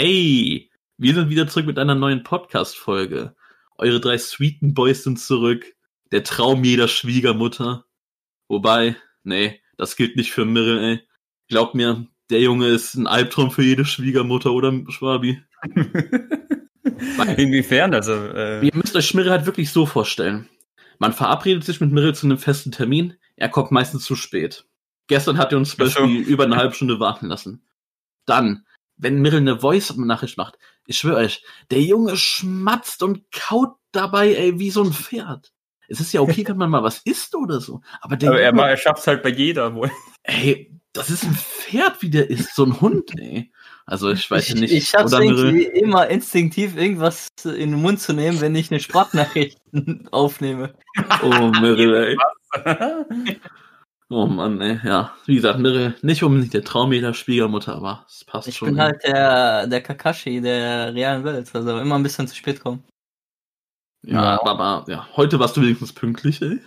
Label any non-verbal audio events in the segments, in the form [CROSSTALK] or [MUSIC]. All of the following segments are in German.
Hey, wir sind wieder zurück mit einer neuen Podcast-Folge. Eure drei Sweeten Boys sind zurück. Der Traum jeder Schwiegermutter. Wobei, nee, das gilt nicht für Mirrell, ey. Glaubt mir, der Junge ist ein Albtraum für jede Schwiegermutter, oder Schwabi? [LAUGHS] Inwiefern? Also, äh, Ihr müsst euch Schmirrel halt wirklich so vorstellen. Man verabredet sich mit Mirrell zu einem festen Termin, er kommt meistens zu spät. Gestern hat er uns zum so. Beispiel über eine halbe Stunde warten lassen. Dann, wenn Mirrell eine Voice-Nachricht macht, ich schwöre euch, der Junge schmatzt und kaut dabei, ey, wie so ein Pferd. Es ist ja okay, [LAUGHS] wenn man mal was isst oder so, aber der aber er, Junge, er schafft es halt bei jeder wohl. ey, das ist ein Pferd, wie der ist, so ein Hund, ey. Also ich weiß ich, nicht, ich schaff's oder irgendwie immer instinktiv irgendwas in den Mund zu nehmen, wenn ich eine Sprachnachricht [LAUGHS] aufnehme. oh Mirrell, ey. [LAUGHS] Oh Mann, ey, ja. Wie gesagt, Mirre, nicht unbedingt der Traum jeder Schwiegermutter, aber es passt Ich schon. bin halt der, der Kakashi der realen Welt, also immer ein bisschen zu spät kommen. ja, aber, aber ja, heute warst du wenigstens pünktlich, ey.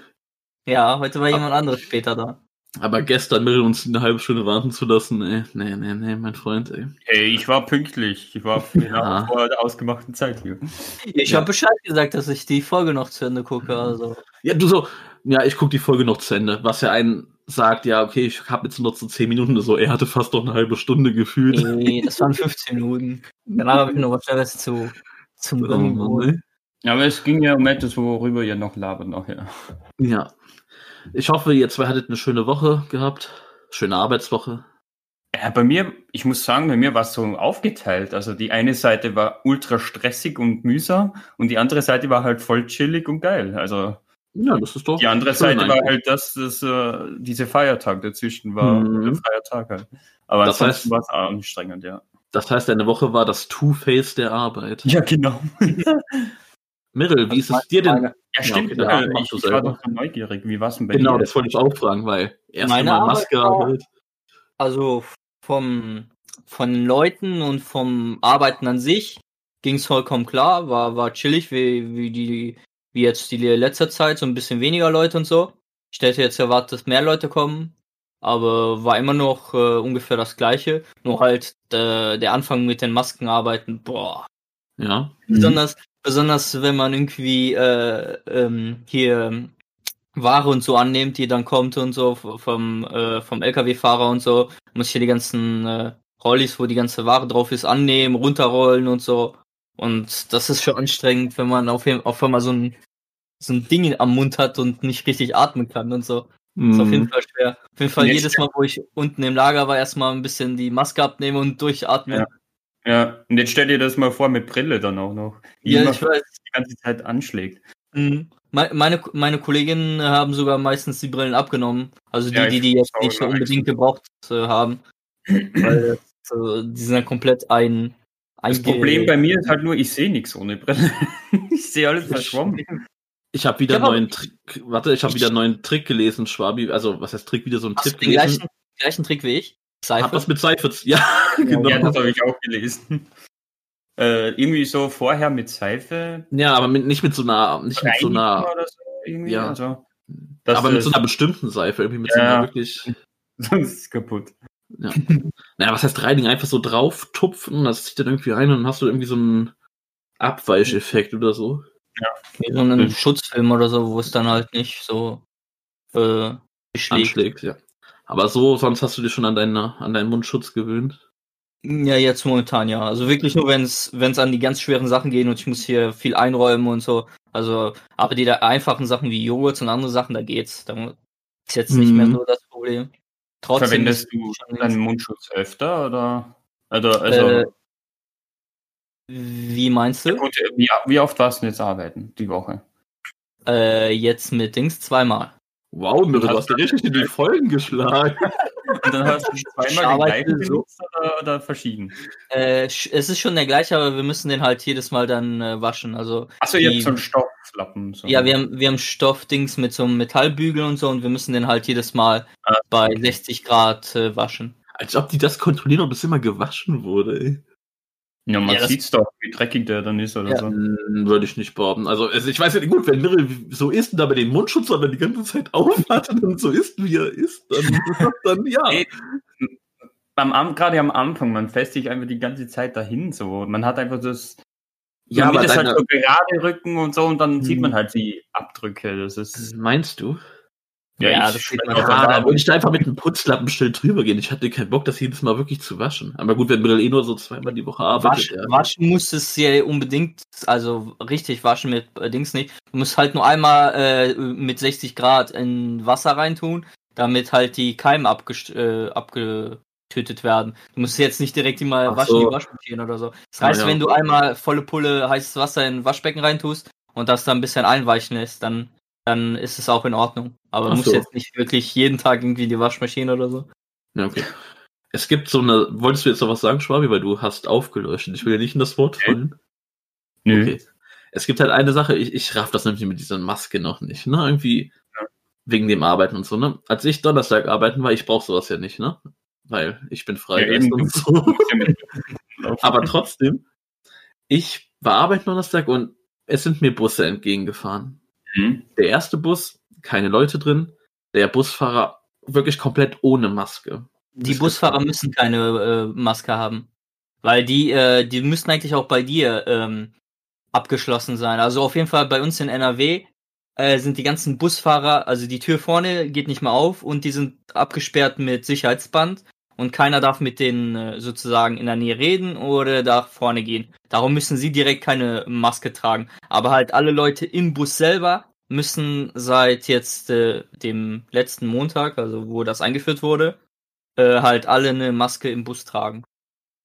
Ja, heute war jemand anderes später da. Aber gestern Mirre uns eine halbe Stunde warten zu lassen, ey. Nee, nee, nee, mein Freund, ey. Hey, ich war pünktlich. Ich war Ja. vor der ausgemachten Zeit hier. Ich Ja. habe Bescheid gesagt, dass ich die Folge noch zu Ende gucke, also. Ja, du so, ja, ich guck die Folge noch zu Ende. Was ja einen sagt, ja, okay, ich habe jetzt nur so 10 Minuten oder so. Er hatte fast noch eine halbe Stunde gefühlt. Nee, das waren 15 Minuten. Danach habe ich noch was Schnelles zu, zum Oh ey. Aber es ging ja um etwas, worüber ihr noch labert nachher. Ja. Ich hoffe, ihr zwei hattet eine schöne Woche gehabt. Schöne Arbeitswoche. Ja, bei mir, ich muss sagen, bei mir war es so aufgeteilt. Also die eine Seite war ultra stressig und mühsam und die andere Seite war halt voll chillig und geil. Also Ja, das ist doch. die andere schön Seite war eigentlich. halt das, das äh, diese Feiertag dazwischen war, Mhm. der Feiertag halt. Aber Das ansonsten heißt- war es anstrengend, ja. Das heißt, deine Woche war das Two-Face der Arbeit. Ja, genau. [LAUGHS] Mirrel, wie ist es dir denn? Ja, stimmt. okay, dann äh, mach ich, war doch so neugierig. Wie war es denn bei Genau, dir? das wollte ich auch fragen, weil erst Meine mal Arbeit Maske war- halt. Also vom, von den Leuten und vom Arbeiten an sich ging es vollkommen klar, war, war chillig, wie, wie die, wie jetzt die letzte Zeit, so ein bisschen weniger Leute und so. Ich hätte jetzt erwartet, dass mehr Leute kommen, aber war immer noch äh, ungefähr das gleiche. Nur halt äh, der Anfang mit den Maskenarbeiten, boah. Ja. Besonders, besonders wenn man irgendwie äh, ähm, hier ähm, Ware und so annimmt, die dann kommt und so vom, äh, vom LKW-Fahrer und so, muss ich hier die ganzen äh, Rollis, wo die ganze Ware drauf ist, annehmen, runterrollen und so. Und das ist schon anstrengend, wenn man auf, auf einmal so ein, so ein Ding am Mund hat und nicht richtig atmen kann und so. Ist auf jeden Mhm. Fall schwer. Auf jeden Fall jedes Mal, wo ich unten im Lager war, erstmal ein bisschen die Maske abnehmen und durchatmen. Ja. Ja, und jetzt stell dir das mal vor mit Brille dann auch noch. Die Ja, ich weiß. die ganze Zeit anschlägt. Mhm. Me- Meine, meine Kolleginnen haben sogar meistens die Brillen abgenommen. Also die, Ja, die die jetzt nicht unbedingt gebraucht äh, haben. Weil äh, die sind ja komplett ein. Das Problem bei mir ist halt nur, ich sehe nichts ohne Brille. [LAUGHS] ich sehe alles verschwommen. Ich habe wieder Ja, einen neuen Trick. Warte, ich habe wieder einen neuen Trick gelesen, Schwabi. Also, was heißt Trick? Wieder so ein Tipp gelesen. gleichen, gleichen Trick wie ich? Hab Seife? das mit Seife. [LAUGHS] Ja, genau. Ja, das habe ich auch gelesen. Äh, irgendwie so vorher mit Seife. Ja, aber mit, nicht mit so einer, nicht mit so einer, oder so irgendwie. Ja. Also, aber mit so einer bestimmten Seife, irgendwie mit so Ja. einer wirklich, [LAUGHS] Sonst ist es kaputt. Ja. [LAUGHS] Naja, was heißt reinigen? Einfach so drauf tupfen, das zieht dann irgendwie rein und dann hast du irgendwie so einen Abweicheffekt oder so. Wie so einen Mhm. Schutzfilm oder so, wo es dann halt nicht so äh, beschlägt. Anschlägt, ja. Aber so, sonst hast du dich schon an, deine, an deinen Mundschutz gewöhnt. Ja, jetzt momentan ja. Also wirklich nur, wenn es wenn es an die ganz schweren Sachen geht und ich muss hier viel einräumen und so. Also, aber die da einfachen Sachen wie Joghurt und andere Sachen, da geht's. Da ist jetzt nicht Mhm. mehr so das Problem. Trotzdem Verwendest du schon deinen Mundschutz öfter oder? Also, also Äh, wie meinst du? gut, wie, wie oft warst du jetzt arbeiten die Woche? Äh, jetzt mit Dings zweimal. Wow, Mirre, du Hast hast dir richtig in die Folgen geschlagen. Und dann hast du [LAUGHS] zweimal den gleichen so. oder, oder verschieden? Äh, es ist schon der gleiche, aber wir müssen den halt jedes Mal dann äh, waschen. Also Achso, ihr habt so einen Stofflappen. So. ja, wir haben wir haben Stoffdings mit so einem Metallbügel und so und wir müssen den halt jedes Mal Ah, bei 60 Grad äh, waschen. Als ob die das kontrollieren, ob es immer gewaschen wurde, ey. Ja, man Ja, sieht's doch, wie dreckig der dann ist oder Ja. so. Würde ich nicht behaupten. Also, also ich weiß ja nicht, gut, wenn Mirrell so isst und dabei den Mundschutz aber die ganze Zeit aufhat und so isst, wie er isst, dann, dann ja. Ey, Beim Am gerade am Anfang, man fässt sich einfach die ganze Zeit dahin so. Man hat einfach das. Ja, Ja, aber das halt so gerade Rücken und so und dann sieht Hm. man halt die Abdrücke. Das ist. Meinst du? Ja, ich das doch. Ja, Erfahrung. da würde ich da einfach mit einem Putzlappenschild drüber gehen. Ich hatte keinen Bock, das jedes Mal wirklich zu waschen. Aber gut, wenn Mirrell eh nur so zweimal die Woche arbeitet. Wasch, ja. Waschen muss es ja unbedingt, also richtig waschen mit äh, Dings nicht. Du musst halt nur einmal äh, mit 60 Grad in Wasser reintun, damit halt die Keime abgest äh, abgetötet werden. Du musst jetzt nicht direkt immer Ach waschen, so. die Waschmaschine oder so. Das Ah, heißt, ja. wenn du einmal volle Pulle heißes Wasser in ein Waschbecken reintust und das dann ein bisschen einweichen lässt, dann, dann ist es auch in Ordnung. Aber du Ach musst so. jetzt nicht wirklich jeden Tag irgendwie die Waschmaschine oder so. Ja, okay. Es gibt so eine, wolltest du jetzt noch was sagen, Schwabi, weil du hast aufgeleuchtet. Ich will ja nicht in das Wort Okay. fallen. Nö. Okay. Es gibt halt eine Sache, ich, ich raff das nämlich mit dieser Maske noch nicht, ne? Irgendwie Ja. wegen dem Arbeiten und so, ne? Als ich Donnerstag arbeiten war, ich brauche sowas ja nicht, ne? Weil ich bin frei Ja, und so. Aber Aber trotzdem, ich war arbeiten Donnerstag und es sind mir Busse entgegengefahren. Hm. Der erste Bus, keine Leute drin. Der Busfahrer wirklich komplett ohne Maske. Die Ist Busfahrer müssen keine äh, Maske haben. Weil die, äh, die müssten eigentlich auch bei dir ähm, abgeschlossen sein. Also auf jeden Fall bei uns in NRW äh, sind die ganzen Busfahrer, also die Tür vorne geht nicht mehr auf und die sind abgesperrt mit Sicherheitsband und keiner darf mit denen äh, sozusagen in der Nähe reden oder darf vorne gehen. Darum müssen sie direkt keine Maske tragen. Aber halt alle Leute im Bus selber müssen seit jetzt äh, dem letzten Montag, also wo das eingeführt wurde, äh, halt alle eine Maske im Bus tragen.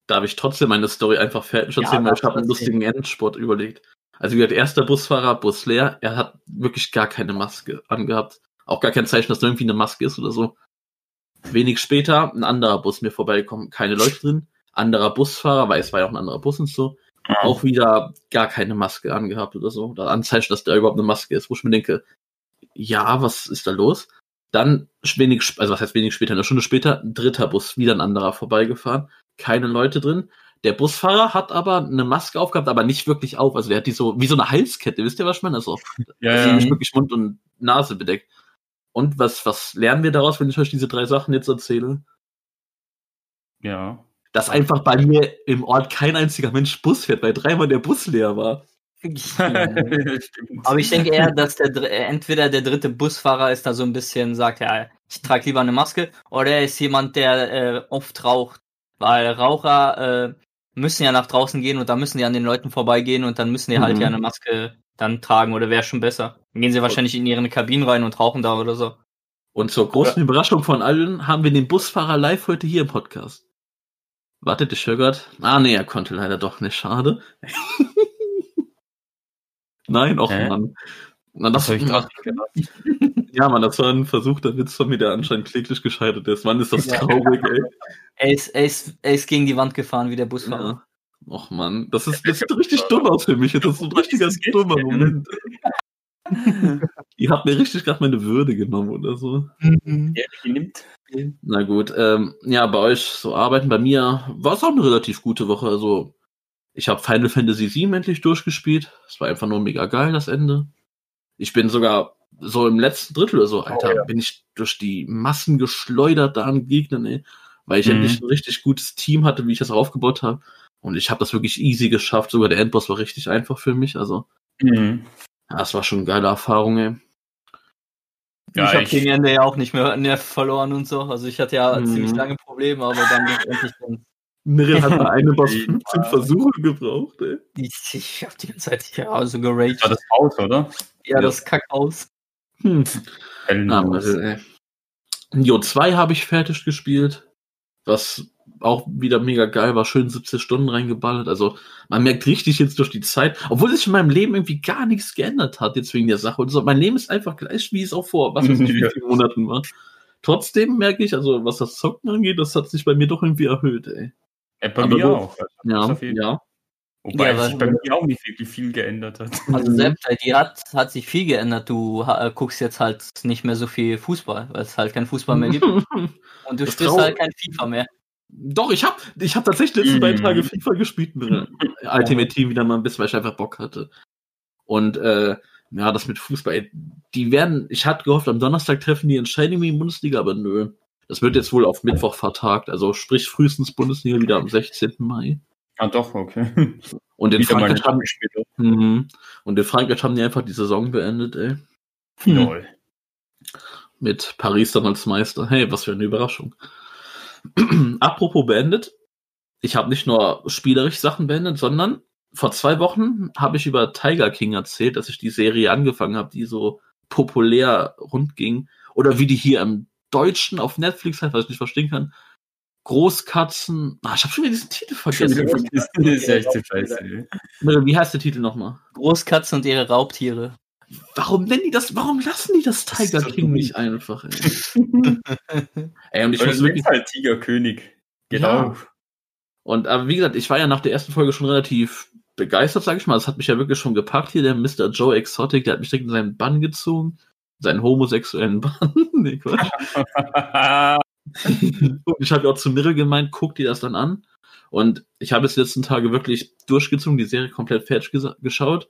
Darf ich trotzdem meine Story einfach fertig Ja, erzählen, weil ich habe einen lustigen Endsport überlegt. Also wie gesagt, erster Busfahrer, Bus leer, er hat wirklich gar keine Maske angehabt. Auch gar kein Zeichen, dass da irgendwie eine Maske ist oder so. Wenig später, ein anderer Bus mir vorbeigekommen, keine Leute drin. Anderer Busfahrer, weil es war ja auch ein anderer Bus und so, auch wieder gar keine Maske angehabt oder so. Oder Anzeichen, dass da überhaupt eine Maske ist, wo ich mir denke, ja, was ist da los? Dann wenig, also was heißt wenig später, eine Stunde später, ein dritter Bus, wieder ein anderer vorbeigefahren, keine Leute drin. Der Busfahrer hat aber eine Maske aufgehabt, aber nicht wirklich auf. Also der hat die so, wie so eine Halskette, wisst ihr, was ich meine? Also Ja, ja. wirklich Mund und Nase bedeckt. Und was, was lernen wir daraus, wenn ich euch diese drei Sachen jetzt erzähle? ja. Dass einfach bei mir im Ort kein einziger Mensch Bus fährt, weil dreimal der Bus leer war. Stimmt. [LAUGHS] Aber ich denke eher, dass der entweder der dritte Busfahrer ist da so ein bisschen sagt, ja, ich trage lieber eine Maske, oder er ist jemand, der äh, oft raucht. Weil Raucher äh, müssen ja nach draußen gehen und da müssen die an den Leuten vorbeigehen und dann müssen die halt Mhm. ja eine Maske dann tragen oder wäre schon besser. Dann gehen sie wahrscheinlich in ihre Kabinen rein und rauchen da oder so. Und zur großen Überraschung von allen haben wir den Busfahrer live heute hier im Podcast. Wartet, ich höre grad. Ah, nee, er konnte leider doch nicht. Schade. [LAUGHS] Nein, och Hä? Mann. Na, Das das, habe ich gedacht. [LAUGHS] ja, Mann, das war ein versuchter Witz von mir, der anscheinend kläglich gescheitert ist. Mann, ist das traurig, ey. Er ist, er, ist, er ist gegen die Wand gefahren wie der Busfahrer. Ja. Och Mann, das ist, das sieht [LAUGHS] richtig dumm aus für mich. Das ist ein richtiger dummer. Moment. Ihr habt mir richtig gerade meine Würde genommen oder so. Ja, die nimmt. Na gut, ähm, ja, bei euch so arbeiten. Bei mir war es auch eine relativ gute Woche. Also, ich habe Final Fantasy VII endlich durchgespielt. Es war einfach nur mega geil, das Ende. Ich bin sogar so im letzten Drittel oder so, Alter, ja. bin ich durch die Massen geschleudert da an Gegnern, ey. Weil ich Mhm. endlich ein richtig gutes Team hatte, wie ich das aufgebaut habe. Und ich habe das wirklich easy geschafft. Sogar der Endboss war richtig einfach für mich. Also, Mhm. ja, es war schon eine geile Erfahrung, ey. Ja, ich habe ich- gegen Ende ja auch nicht mehr Nerv verloren und so. Also ich hatte ja Mhm. ziemlich lange Probleme, aber dann endlich dann Mirel hat bei einem Boss [LAUGHS] jeden 15 Versuche gebraucht, ey. Ich, ich hab die ganze Zeit ja so geraged. Das war das Haus, oder? Ja, das Kackhaus. Hm. Hellenhaus. Ja, ey. Nio 2 habe ich fertig gespielt, was auch wieder mega geil war, schön 70 Stunden reingeballert. Also man merkt richtig jetzt durch die Zeit, obwohl sich in meinem Leben irgendwie gar nichts geändert hat jetzt wegen der Sache. Und so. Mein Leben ist einfach gleich, wie es auch vor, was weiß ich, wie vielen Monaten war. Trotzdem merke ich, also was das Zocken angeht, das hat sich bei mir doch irgendwie erhöht, ey. Ja, bei Aber mir auch. Also, Ja, ja. Wobei Ja, sich bei mir auch nicht wirklich viel geändert hat. Also Mhm. selbst bei dir hat, hat sich viel geändert. Du äh, guckst jetzt halt nicht mehr so viel Fußball, weil es halt kein Fußball mehr gibt. [LAUGHS] Und du Das spielst halt kein FIFA mehr. Doch, ich habe ich hab tatsächlich letzten beiden Tage FIFA gespielt mit [LAUGHS] Ultimate Team wieder mal ein bisschen, weil ich einfach Bock hatte. Und äh, ja, das mit Fußball, die werden, ich hatte gehofft, am Donnerstag treffen die Entscheidung in die Bundesliga, aber nö. Das wird jetzt wohl auf Mittwoch vertagt, also sprich frühestens Bundesliga wieder am 16. Mai. Ah, doch, okay. Und in Frankreich haben, mhm. und in Frankreich haben die einfach die Saison beendet, ey. Hm. Mit Paris dann als Meister. Hey, was für eine Überraschung. [CLEARS THROAT] Apropos beendet. Ich habe nicht nur spielerisch Sachen beendet, sondern vor zwei Wochen habe ich über Tiger King erzählt, dass ich die Serie angefangen habe, die so populär rundging. Oder wie die hier im Deutschen auf Netflix heißt, was ich nicht verstehen kann. Großkatzen. Ah, ich habe schon wieder diesen Titel Schon vergessen. [LAUGHS] Das ist echt scheiße. Wie heißt der Titel nochmal? Großkatzen und ihre Raubtiere. Warum nennen die das? Warum lassen die das Das Tiger so King nicht einfach? Ey, [LAUGHS] [LAUGHS] ey und ich Weil muss das wirklich halt Tigerkönig. Genau. Ja. Und aber wie gesagt, ich war ja nach der ersten Folge schon relativ begeistert, sag ich mal. Das hat mich ja wirklich schon gepackt hier, der Mr. Joe Exotic, der hat mich direkt in seinen Bann gezogen. Seinen homosexuellen [LAUGHS] Bann. nee, Quatsch. Und ich habe ja auch zu Mirre gemeint, guck dir das dann an. Und ich habe es die letzten Tage wirklich durchgezogen, die Serie komplett fertig geschaut.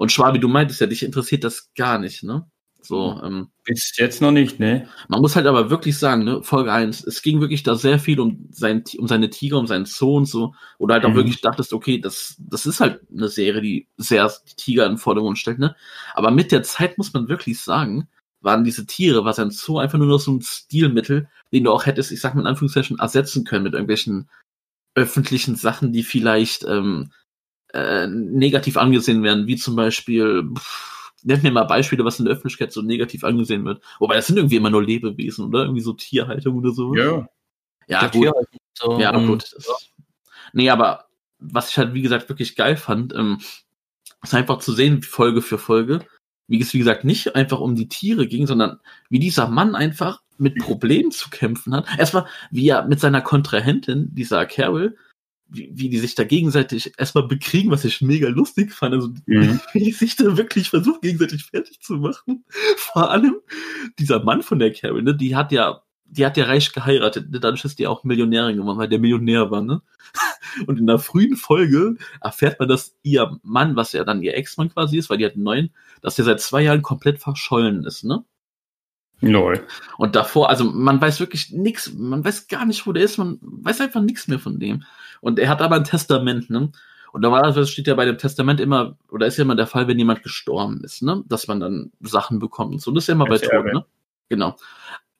Und Schwabi, du meintest ja, dich interessiert das gar nicht, ne? So, ähm, Bis jetzt noch nicht, ne? man muss halt aber wirklich sagen, ne, Folge 1, es ging wirklich da sehr viel um, sein, um seine Tiger, um seinen Zoo und so. Oder halt auch Mhm. wirklich dachtest, okay, das, das ist halt eine Serie, die sehr die Tiger in den Vordergrund stellt, ne? Aber mit der Zeit muss man wirklich sagen, waren diese Tiere, war sein Zoo einfach nur noch so ein Stilmittel, den du auch hättest, ich sag mal in Anführungszeichen, ersetzen können mit irgendwelchen öffentlichen Sachen, die vielleicht ähm, äh, negativ angesehen werden, wie zum Beispiel, pff, nennt mir mal Beispiele, was in der Öffentlichkeit so negativ angesehen wird. Wobei das sind irgendwie immer nur Lebewesen, oder? Irgendwie so Tierhaltung oder so. Ja. ja gut. So, Ja, und- gut. Das, nee, aber was ich halt, wie gesagt, wirklich geil fand, ähm, ist einfach zu sehen, Folge für Folge, wie es, wie gesagt, nicht einfach um die Tiere ging, sondern wie dieser Mann einfach mit Problemen zu kämpfen hat. Erstmal, wie er mit seiner Kontrahentin, dieser Carol, wie, wie die sich da gegenseitig erstmal bekriegen, was ich mega lustig fand. Also, Mhm. wie die sich da wirklich versucht, gegenseitig fertig zu machen. [LAUGHS] Vor allem dieser Mann von der Carol, ne, die hat ja, die hat ja reich geheiratet, ne, dadurch ist die auch Millionärin geworden, weil der Millionär war, ne? [LAUGHS] Und in der frühen Folge erfährt man, dass ihr Mann, was ja dann ihr Ex-Mann quasi ist, weil die hat einen neuen, dass der seit zwei Jahren komplett verschollen ist, ne? Lol. Und davor, also man weiß wirklich nichts, man weiß gar nicht, wo der ist, man weiß einfach nichts mehr von dem. Und er hat aber ein Testament, ne? Und normalerweise steht ja bei dem Testament immer, oder ist ja immer der Fall, wenn jemand gestorben ist, ne? Dass man dann Sachen bekommt und so. Das ist ja immer bei Tod, ne? Genau.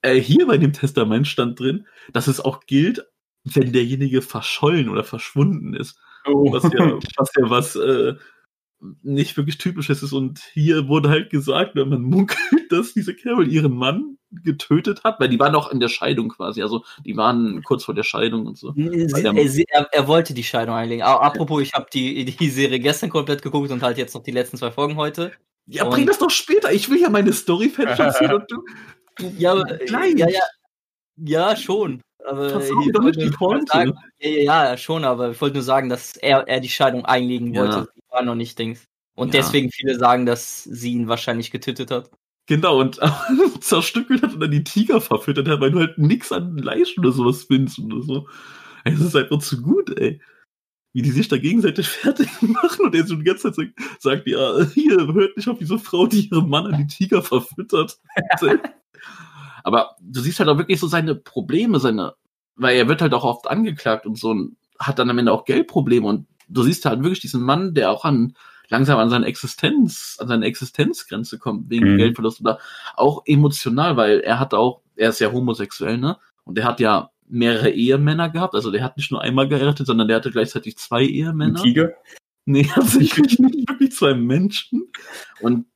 Äh, hier bei dem Testament stand drin, dass es auch gilt, wenn derjenige verschollen oder verschwunden ist. Oh. Was ja, was ja was äh, nicht wirklich typisches ist. Und hier wurde halt gesagt, wenn man munkelt, [LAUGHS] dass diese Carol ihren Mann getötet hat, weil die waren auch in der Scheidung quasi. Also die waren kurz vor der Scheidung und so. Sie, Weil der- er, sie- er, er wollte die Scheidung einlegen. Aber apropos, ich habe die, die Serie gestern komplett geguckt und halt jetzt noch die letzten zwei Folgen heute. Ja, Und- bring das doch später. Ich will ja meine Story fertig und du. [LAUGHS] Ja, Gleich. ja, ja, ja, schon. Aber ich mir doch nicht wollte die Pointe. sagen, ja, ja, ja, schon, aber ich wollte nur sagen, dass er, er die Scheidung einlegen Ja. wollte. Die war noch nicht Dings. Und Ja. deswegen viele sagen, dass sie ihn wahrscheinlich getötet hat. Genau, und [LAUGHS] zerstückelt hat und dann die Tiger verfüttert hat, weil du halt nix an Fleisch oder sowas findest oder so. Das ist einfach zu gut, ey. Wie die sich da gegenseitig [LAUGHS] fertig machen und er so die ganze Zeit sagt, sagt ja, hier, hört nicht auf diese Frau, die ihren Mann an die Tiger verfüttert. [LAUGHS] Aber du siehst halt auch wirklich so seine Probleme, seine, weil er wird halt auch oft angeklagt und so und hat dann am Ende auch Geldprobleme und du siehst halt wirklich diesen Mann, der auch an langsam an seine Existenz, an seine Existenzgrenze kommt wegen Mhm. Geldverlust oder auch emotional, weil er hat auch, er ist ja homosexuell, ne? Und er hat ja mehrere Ehemänner gehabt, also der hat nicht nur einmal geheiratet, sondern der hatte gleichzeitig zwei Ein Ehemänner. Tiger? Nee, [LAUGHS] tatsächlich nicht wirklich zwei Menschen. Und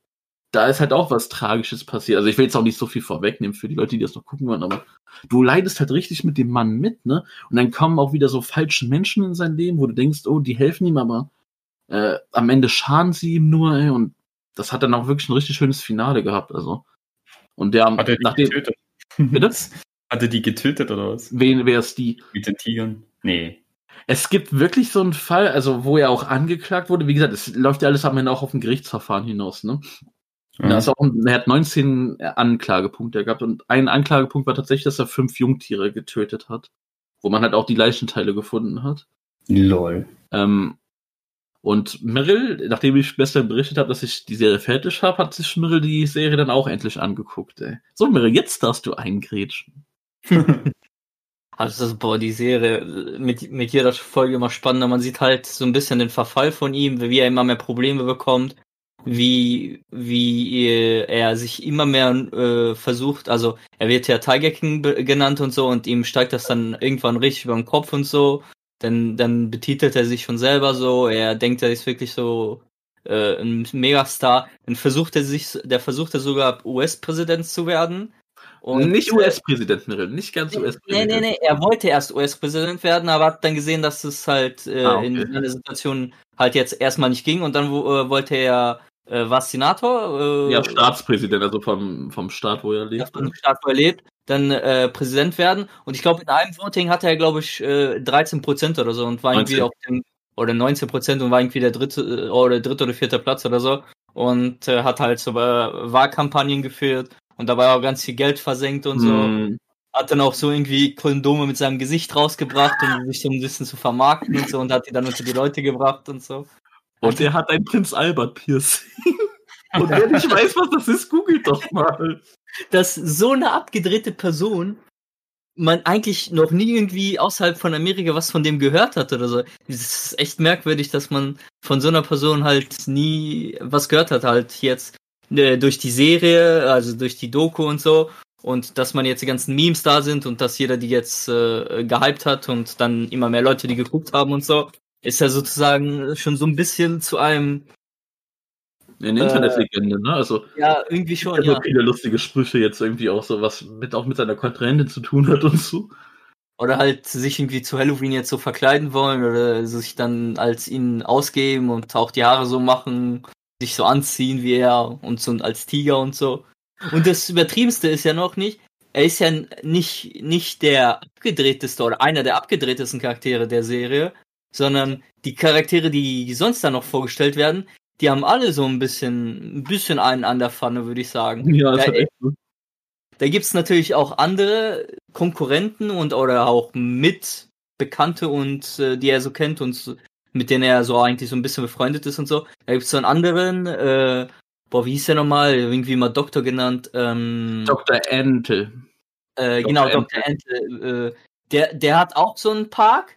da ist halt auch was Tragisches passiert. Also ich will jetzt auch nicht so viel vorwegnehmen für die Leute, die das noch gucken wollen, aber du leidest halt richtig mit dem Mann mit, ne? Und dann kommen auch wieder so falsche Menschen in sein Leben, wo du denkst, oh, die helfen ihm, aber äh, am Ende schaden sie ihm nur, ey, und das hat dann auch wirklich ein richtig schönes Finale gehabt, also. Und der, Hat er die nachdem, getötet? [LAUGHS] bitte? Hat er die getötet oder was? Wen, wer ist die? Mit den Tigern? Nee. Es gibt wirklich so einen Fall, also wo er auch angeklagt wurde. Wie gesagt, es läuft ja alles am Ende auch auf ein Gerichtsverfahren hinaus, ne? Da ist auch, er hat 19 Anklagepunkte gehabt und ein Anklagepunkt war tatsächlich, dass er fünf Jungtiere getötet hat. wo man halt auch die Leichenteile gefunden hat. Lol. Ähm, und Meryl, nachdem ich gestern berichtet habe, dass ich die Serie fertig habe, hat sich Meryl die Serie dann auch endlich angeguckt. Ey. So, Meryl, jetzt darfst du eingrätschen. [LAUGHS] Also das, boah, die Serie mit, mit jeder Folge immer spannender. Man sieht halt so ein bisschen den Verfall von ihm, wie er immer mehr Probleme bekommt, wie, wie er sich immer mehr äh, versucht, also er wird ja Tiger King genannt und so und ihm steigt das dann irgendwann richtig über den Kopf und so. Dann, dann betitelt er sich schon selber so, er denkt, er ist wirklich so äh, ein Megastar. Dann versucht er sich, der versucht er sogar US-Präsident zu werden. Und nicht US-Präsident, nicht ganz Nee, US-Präsident. nee, nee, er wollte erst US-Präsident werden, aber hat dann gesehen, dass es halt äh, Ah, okay. in seiner Situation halt jetzt erstmal nicht ging und dann äh, wollte er, äh, war Senator? Äh, Ja, Staatspräsident, also vom, vom Staat, wo er lebt. von dem Staat, wo er lebt, dann äh, Präsident werden. Und ich glaube, in einem Voting hatte er, glaube ich, äh, 13 Prozent oder so und war irgendwie 19. auf dem, oder 19 Prozent und war irgendwie der dritte, äh, oder dritte oder vierte Platz oder so. Und äh, hat halt so äh, Wahlkampagnen geführt und dabei auch ganz viel Geld versenkt und so. Hm, hat dann auch so irgendwie Kondome mit seinem Gesicht rausgebracht, um sich so ein bisschen zu vermarkten und so und hat die dann unter die Leute gebracht und so. Und er hat ein Prinz Albert Piercing. [LAUGHS] Und wer nicht weiß, was das ist, googelt doch mal. Dass so eine abgedrehte Person man eigentlich noch nie irgendwie außerhalb von Amerika was von dem gehört hat oder so. Das ist echt merkwürdig, dass man von so einer Person halt nie was gehört hat, halt jetzt äh, durch die Serie, also durch die Doku und so. Und dass man jetzt die ganzen Memes da sind und dass jeder die jetzt äh, gehypt hat und dann immer mehr Leute die geguckt haben und so, ist ja sozusagen schon so ein bisschen zu einem, Eine Internetlegende, ne? Also, ja, irgendwie schon, ja. viele lustige Sprüche jetzt irgendwie auch so, was mit, auch mit seiner Kontrahentin zu tun hat und so. Oder halt sich irgendwie zu Halloween jetzt so verkleiden wollen oder sich dann als ihn ausgeben und auch die Haare so machen, sich so anziehen wie er und so als Tiger und so. Und das Übertriebenste ist ja noch nicht, er ist ja nicht, nicht der abgedrehteste oder einer der abgedrehtesten Charaktere der Serie, sondern die Charaktere, die sonst da noch vorgestellt werden, die haben alle so ein bisschen, ein bisschen einen an der Pfanne, würde ich sagen. [LAUGHS] Ja, das Ja, hat echt so. Da gibt's natürlich auch andere Konkurrenten und oder auch mit Bekannte und äh, die er so kennt und so, mit denen er so eigentlich so ein bisschen befreundet ist und so. Da gibt's so einen anderen, äh, boah, wie hieß der nochmal? Irgendwie mal Doktor genannt. Ähm, Dr. Entel. äh, Dr. genau, Dr. Entel. Äh, der, der hat auch so einen Park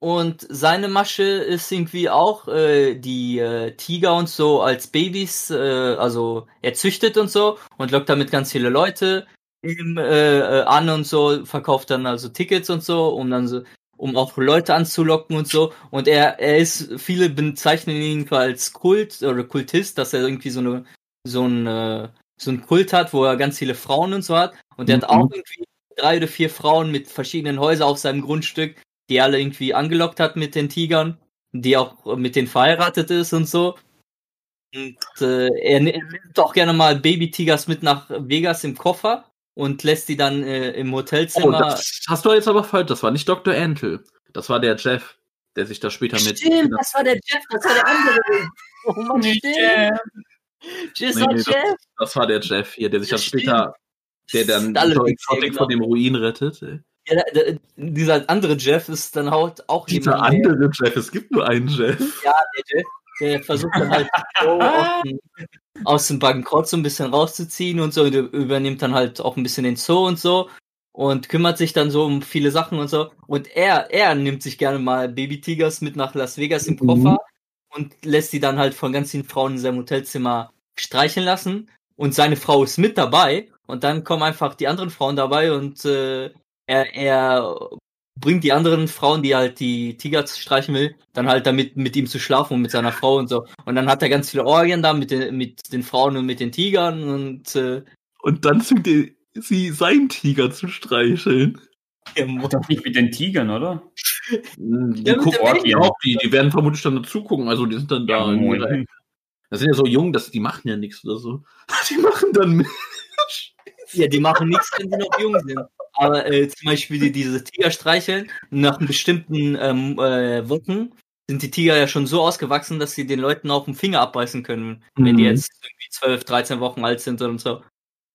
und seine Masche ist irgendwie auch äh, die äh, Tiger und so als Babys, äh, also er züchtet und so und lockt damit ganz viele Leute ihm äh, äh, an und so, verkauft dann also Tickets und so, um dann so, um auch Leute anzulocken und so. Und er, er ist, viele bezeichnen ihn als Kult oder Kultist, dass er irgendwie so eine, so ein, äh, so ein Kult hat, wo er ganz viele Frauen und so hat. Und er hat Mhm. auch irgendwie drei oder vier Frauen mit verschiedenen Häusern auf seinem Grundstück, die alle irgendwie angelockt hat mit den Tigern, die auch mit denen verheiratet ist und so. Und äh, er ni- er nimmt auch gerne mal Baby-Tigers mit nach Vegas im Koffer und lässt die dann äh, im Oh, Hotelzimmer. das hast du jetzt aber falsch. Das war nicht Dr. Entel. Das war der Jeff, der sich da später mit. Stimmt, das war der Jeff, das war der andere. [LAUGHS] Oh Mann, stimmt. Jeff, Nee, nee, das- Jeff. Das war der Jeff hier, der sich dann später, der dann Exotic genau. von dem Ruin rettet. ey. Ja, der, dieser andere Jeff ist dann halt auch Dieser jemand, der- andere Jeff, es gibt nur einen Jeff. Ja, der Jeff, der versucht dann halt so [LAUGHS] aus, dem, aus dem Bankrott so ein bisschen rauszuziehen und so, und übernimmt dann halt auch ein bisschen den Zoo und so und kümmert sich dann so um viele Sachen und so. Und er, er nimmt sich gerne mal Baby-Tigers mit nach Las Vegas im Koffer und lässt die dann halt von ganz vielen Frauen in seinem Hotelzimmer streicheln lassen. Und seine Frau ist mit dabei und dann kommen einfach die anderen Frauen dabei und äh, er, er bringt die anderen Frauen, die halt die Tiger streichen will, dann halt damit mit ihm zu schlafen und mit seiner Frau und so. Und dann hat er ganz viele Orgien da mit den, mit den Frauen und mit den Tigern und äh, Und dann zwingt er sie, seinen Tiger zu streicheln. Mo- Doch nicht mit den Tigern, oder? Die Ja, gucken die auch, die, die werden vermutlich dann dazugucken. Also die sind dann da. Ja. Das sind ja so jung, dass die machen ja nichts oder so. [LAUGHS] Die machen dann mit. Ja, die machen nichts, wenn sie noch jung sind. Aber äh, zum Beispiel die, diese Tiger streicheln, nach bestimmten ähm, äh, Wochen sind die Tiger ja schon so ausgewachsen, dass sie den Leuten auch den Finger abbeißen können, wenn die Mhm. jetzt irgendwie 12, 13 Wochen alt sind und so.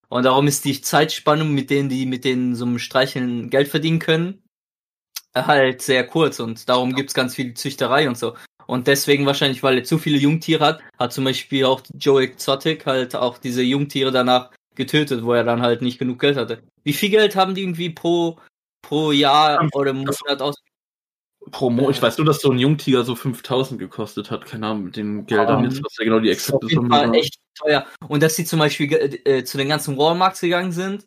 Und darum ist die Zeitspanne, mit denen die mit denen so einem Streicheln Geld verdienen können, halt sehr kurz und darum gibt's ganz viel Züchterei und so. Und deswegen wahrscheinlich, weil er zu viele Jungtiere hat, hat zum Beispiel auch Joe Exotic halt auch diese Jungtiere danach getötet, wo er dann halt nicht genug Geld hatte. Wie viel Geld haben die irgendwie pro, pro Jahr oder Monat aus? Pro Mo ich weiß nur, dass so ein Jungtiger so 5000 gekostet hat. Keine Ahnung, mit den Geldern Um, jetzt, was ja genau die exakte Summe war. echt teuer. Und dass sie zum Beispiel äh, zu den ganzen Walmarts gegangen sind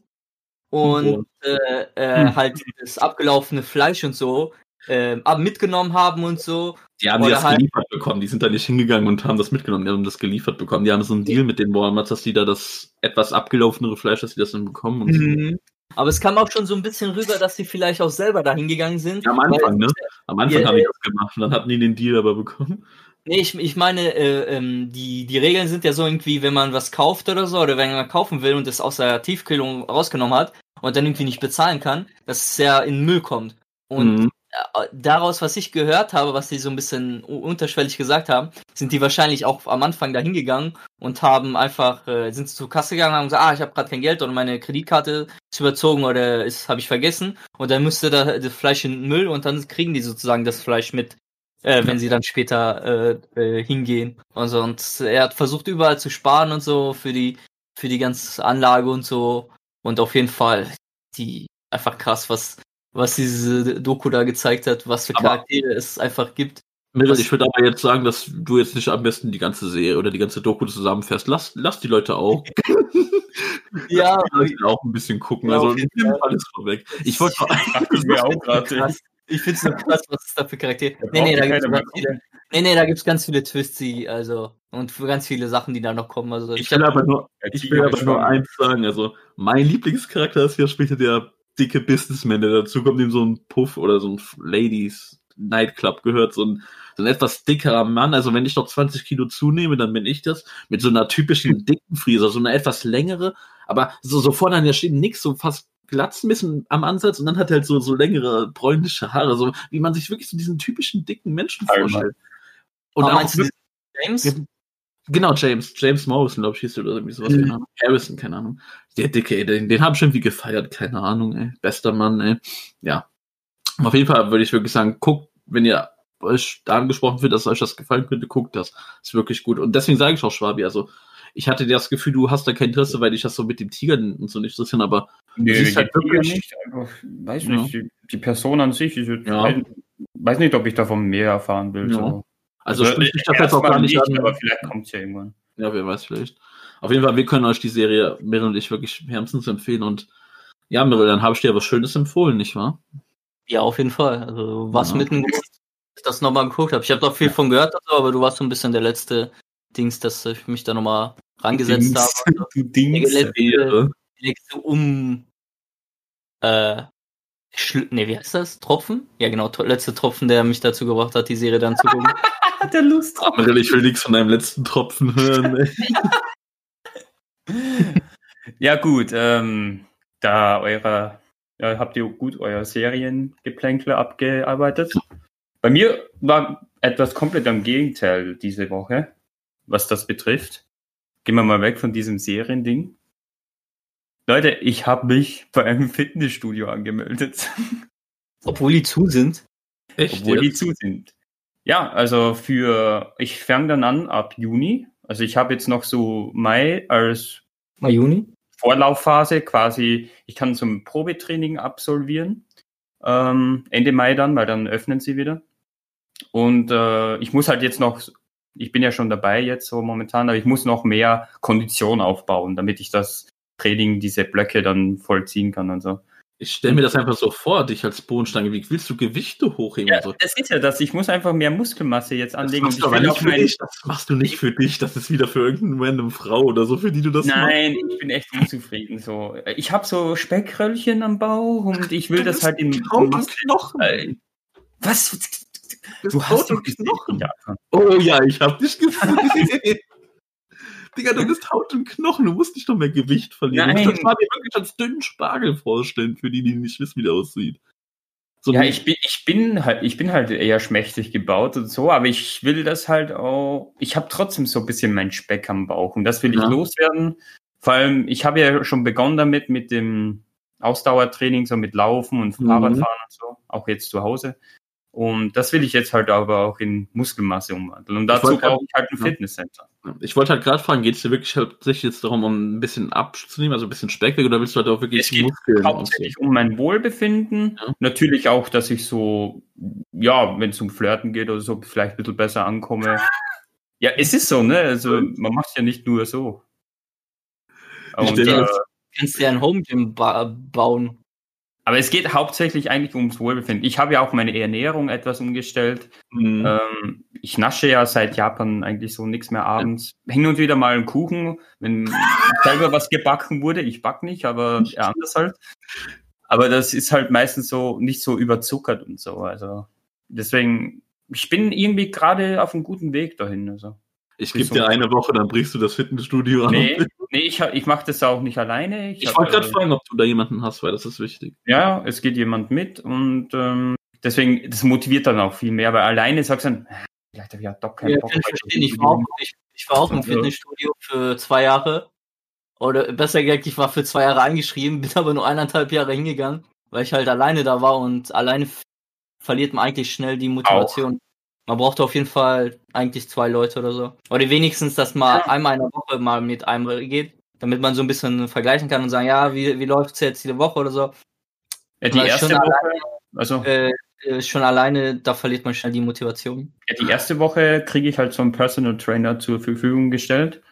und äh, äh, Hm. halt das abgelaufene Fleisch und so äh, mitgenommen haben und so. Die haben das halt- geliefert bekommen. Die sind da nicht hingegangen und haben das mitgenommen. Die haben das geliefert bekommen. Die haben so einen Deal mit den Walmarts, dass die da das etwas abgelaufenere Fleisch, dass die das dann bekommen. Und so. Mhm. Aber es kam auch schon so ein bisschen rüber, dass sie vielleicht auch selber da hingegangen sind. Ja, am Anfang, ne? Am Anfang haben die das gemacht und dann hatten die den Deal aber bekommen. Nee, ich, ich meine, äh, ähm, die, die Regeln sind ja so irgendwie, wenn man was kauft oder so, oder wenn man kaufen will und es aus der Tiefkühlung rausgenommen hat und dann irgendwie nicht bezahlen kann, dass es ja in den Müll kommt. Und Mhm. Äh, daraus, was ich gehört habe, was die so ein bisschen unterschwellig gesagt haben, sind die wahrscheinlich auch am Anfang da hingegangen und haben einfach, äh, sind zur Kasse gegangen und haben gesagt, ah, ich habe gerade kein Geld oder meine Kreditkarte ist überzogen oder ist habe ich vergessen und dann müsste da das Fleisch in den Müll und dann kriegen die sozusagen das Fleisch mit, äh, wenn sie dann später äh, äh, hingehen. Also und er hat versucht überall zu sparen und so für die für die ganze Anlage und so und auf jeden Fall die einfach krass, was was diese Doku da gezeigt hat, was für Aber- Charaktere es einfach gibt. Mirel, Was- ich würde aber jetzt sagen, dass du jetzt nicht am besten die ganze Serie oder die ganze Doku zusammenfährst. Lass, lass die Leute auch. [LAUGHS] Ja, die Leute auch ein bisschen gucken. Ja, also nimm alles vorweg. Ich wollte noch Dachte ich mir auch gerade. krass. [LAUGHS] Ich find's so krass, was es da für Charaktere. Da Nee, nee, da gibt's keiner mehr ganz viele, nee, nee, da gibt's ganz viele Twists, die, also, und für ganz viele Sachen, die da noch kommen. Also, Ich ich will hab, aber nur, ich will aber nur eins sagen. Also, mein Lieblingscharakter ist hier später der dicke Businessman, der dazu kommt, dem so ein Puff oder so ein Ladies Nightclub gehört, so ein, so ein etwas dickerer Mann. Also, wenn ich noch 20 Kilo zunehme, dann bin ich das. Mit so einer typischen [LAUGHS] dicken Frise, so eine etwas längere, aber so, so vorne an der steht nix, so fast Glatzen ein bisschen am Ansatz und dann hat er halt so, so längere bräunliche Haare, so wie man sich wirklich so diesen typischen dicken Menschen vorstellt. Und Aber auch meinst du James? Genau, James. James Morrison, glaube ich, hieß der oder irgendwie sowas. Mhm. Harrison, keine Ahnung. Der Dicke, ey, den, den haben schon wie gefeiert, keine Ahnung, ey. Bester Mann, ey. Ja. Auf jeden Fall würde ich wirklich sagen, guckt, wenn ihr euch da angesprochen wird, dass euch das gefallen könnte, guckt das. Ist wirklich gut. Und deswegen sage ich auch Schwabi, also ich hatte das Gefühl, du hast da kein Interesse, weil dich das so mit dem Tiger und so nicht interessieren, aber Nee, Sie ist halt wirklich- nicht. Einfach, weiß Ja. nicht, die, die Person an sich jetzt, Ja. weiß, weiß nicht, ob ich davon mehr erfahren will. Ja. So. Also spricht mich das jetzt auch gar nicht an. Aber vielleicht kommt es ja irgendwann. Ja, wer weiß vielleicht. Auf jeden Fall, wir können euch die Serie, Meryl und ich, wirklich wärmstens empfehlen. Und ja, Meryl, dann habe ich dir was Schönes empfohlen, nicht wahr? Ja, auf jeden Fall. Also, was Ja. mitten, dass ich das nochmal geguckt habe. Ich habe doch viel von gehört, also, aber du warst so ein bisschen der letzte Dings, dass ich mich da nochmal rangesetzt habe. [LAUGHS] Also, Du der Dings. letzte, der letzte um, äh, Schl nee, wie heißt das? Tropfen? Ja, genau, to- letzte Tropfen, der mich dazu gebracht hat, die Serie dann zu gucken. [LAUGHS] [LAUGHS] Hat der Lust drauf? Meryl, ich will nichts von deinem letzten Tropfen hören. [LAUGHS] Ja, gut, ähm, da eurer, ja, habt ihr gut euer Seriengeplänkle abgearbeitet. Bei mir war etwas komplett am Gegenteil diese Woche, was das betrifft. Gehen wir mal weg von diesem Seriending. Leute, ich habe mich bei einem Fitnessstudio angemeldet, [LAUGHS] Obwohl die zu sind. Echt? obwohl die zu sind. Ja, also für, ich fange dann an ab Juni. Also ich habe jetzt noch so Mai als Mal Juni? Vorlaufphase quasi, ich kann zum Probetraining absolvieren. Ähm, Ende Mai dann, weil dann öffnen sie wieder. Und äh, ich muss halt jetzt noch, ich bin ja schon dabei jetzt so momentan, aber ich muss noch mehr Kondition aufbauen, damit ich das Training, diese Blöcke dann vollziehen kann und so. Ich stelle mir das einfach so vor, dich als Bodenstange. Wie willst du Gewichte hochheben Ja, so? das ist ja das. Ich muss einfach mehr Muskelmasse jetzt Das anlegen. machst, und du nicht für dich. das machst du nicht für dich. Das ist wieder für irgendeine random Frau oder so, für die du das Nein, ich bin echt unzufrieden. So, ich habe so Speckröllchen am Bauch und ich will das halt in Haut und Knochen. Was? Das Du hast doch Knochen. ja. Oh ja, ich hab dich gesehen. [LAUGHS] Digga, du bist Haut und Knochen, du musst nicht noch mehr Gewicht verlieren. Nein. Du musst das dir wirklich als dünnen Spargel vorstellen, für die, die nicht wissen, wie der aussieht. So Ja, ich bin, ich bin halt, ich bin halt eher schmächtig gebaut und so, aber ich will das halt auch. Ich habe trotzdem so ein bisschen meinen Speck am Bauch und das will ich Ja. loswerden. Vor allem, ich habe ja schon begonnen damit mit dem Ausdauertraining, so mit Laufen und Mhm. Fahrradfahren und so, auch jetzt zu Hause. Und das will ich jetzt halt aber auch in Muskelmasse umwandeln. Und dazu grad- brauche ich halt ein ja. Fitnesscenter. Ich wollte halt gerade fragen, geht es dir wirklich hauptsächlich jetzt darum, um ein bisschen abzunehmen, also ein bisschen Speck weg, oder willst du halt auch wirklich Es geht Muskeln? Hauptsächlich um mein Wohlbefinden. Ja. Natürlich auch, dass ich so, ja, wenn es um Flirten geht oder so, vielleicht ein bisschen besser ankomme. [LAUGHS] Ja, es ist so, ne? Also man macht ja nicht nur so. Und, äh, Kannst dir ein Home Gym ba bauen. Aber es geht hauptsächlich eigentlich ums Wohlbefinden. Ich habe ja auch meine Ernährung etwas umgestellt. Mhm. Ähm, ich nasche ja seit Japan eigentlich so nichts mehr abends. Hin und wieder mal einen Kuchen, wenn [LAUGHS] selber was gebacken wurde. Ich back nicht, aber ja, anders halt. Aber das ist halt meistens so nicht so überzuckert und so. Also deswegen, ich bin irgendwie gerade auf einem guten Weg dahin. Also. Ich gebe dir eine Woche, dann brichst du das Fitnessstudio an. Nee, nee, ich, ich mache das auch nicht alleine. Ich hab, wollte gerade äh, fragen, ob du da jemanden hast, weil das ist wichtig. Ja, es geht jemand mit und ähm, deswegen, das motiviert dann auch viel mehr, weil alleine sagst du dann, "Ah, vielleicht habe ich ja doch keinen Ja, Bock. kann ich verstehen. Ich war auch, ich, ich war auch im Also- Fitnessstudio für zwei Jahre. Oder besser gesagt, ich war für zwei Jahre eingeschrieben, [LAUGHS] bin aber nur eineinhalb Jahre hingegangen, weil ich halt alleine da war und alleine verliert man eigentlich schnell die Motivation. Man braucht auf jeden Fall eigentlich zwei Leute oder so. Oder wenigstens, dass man Ja. einmal in der Woche mal mit einem geht, damit man so ein bisschen vergleichen kann und sagen, ja, wie, wie läuft's jetzt diese Woche oder so. Ja, die Weil erste schon Woche, also Äh, äh, schon alleine, da verliert man schnell die Motivation. ja, die erste Woche kriege ich halt so einen Personal Trainer zur Verfügung gestellt,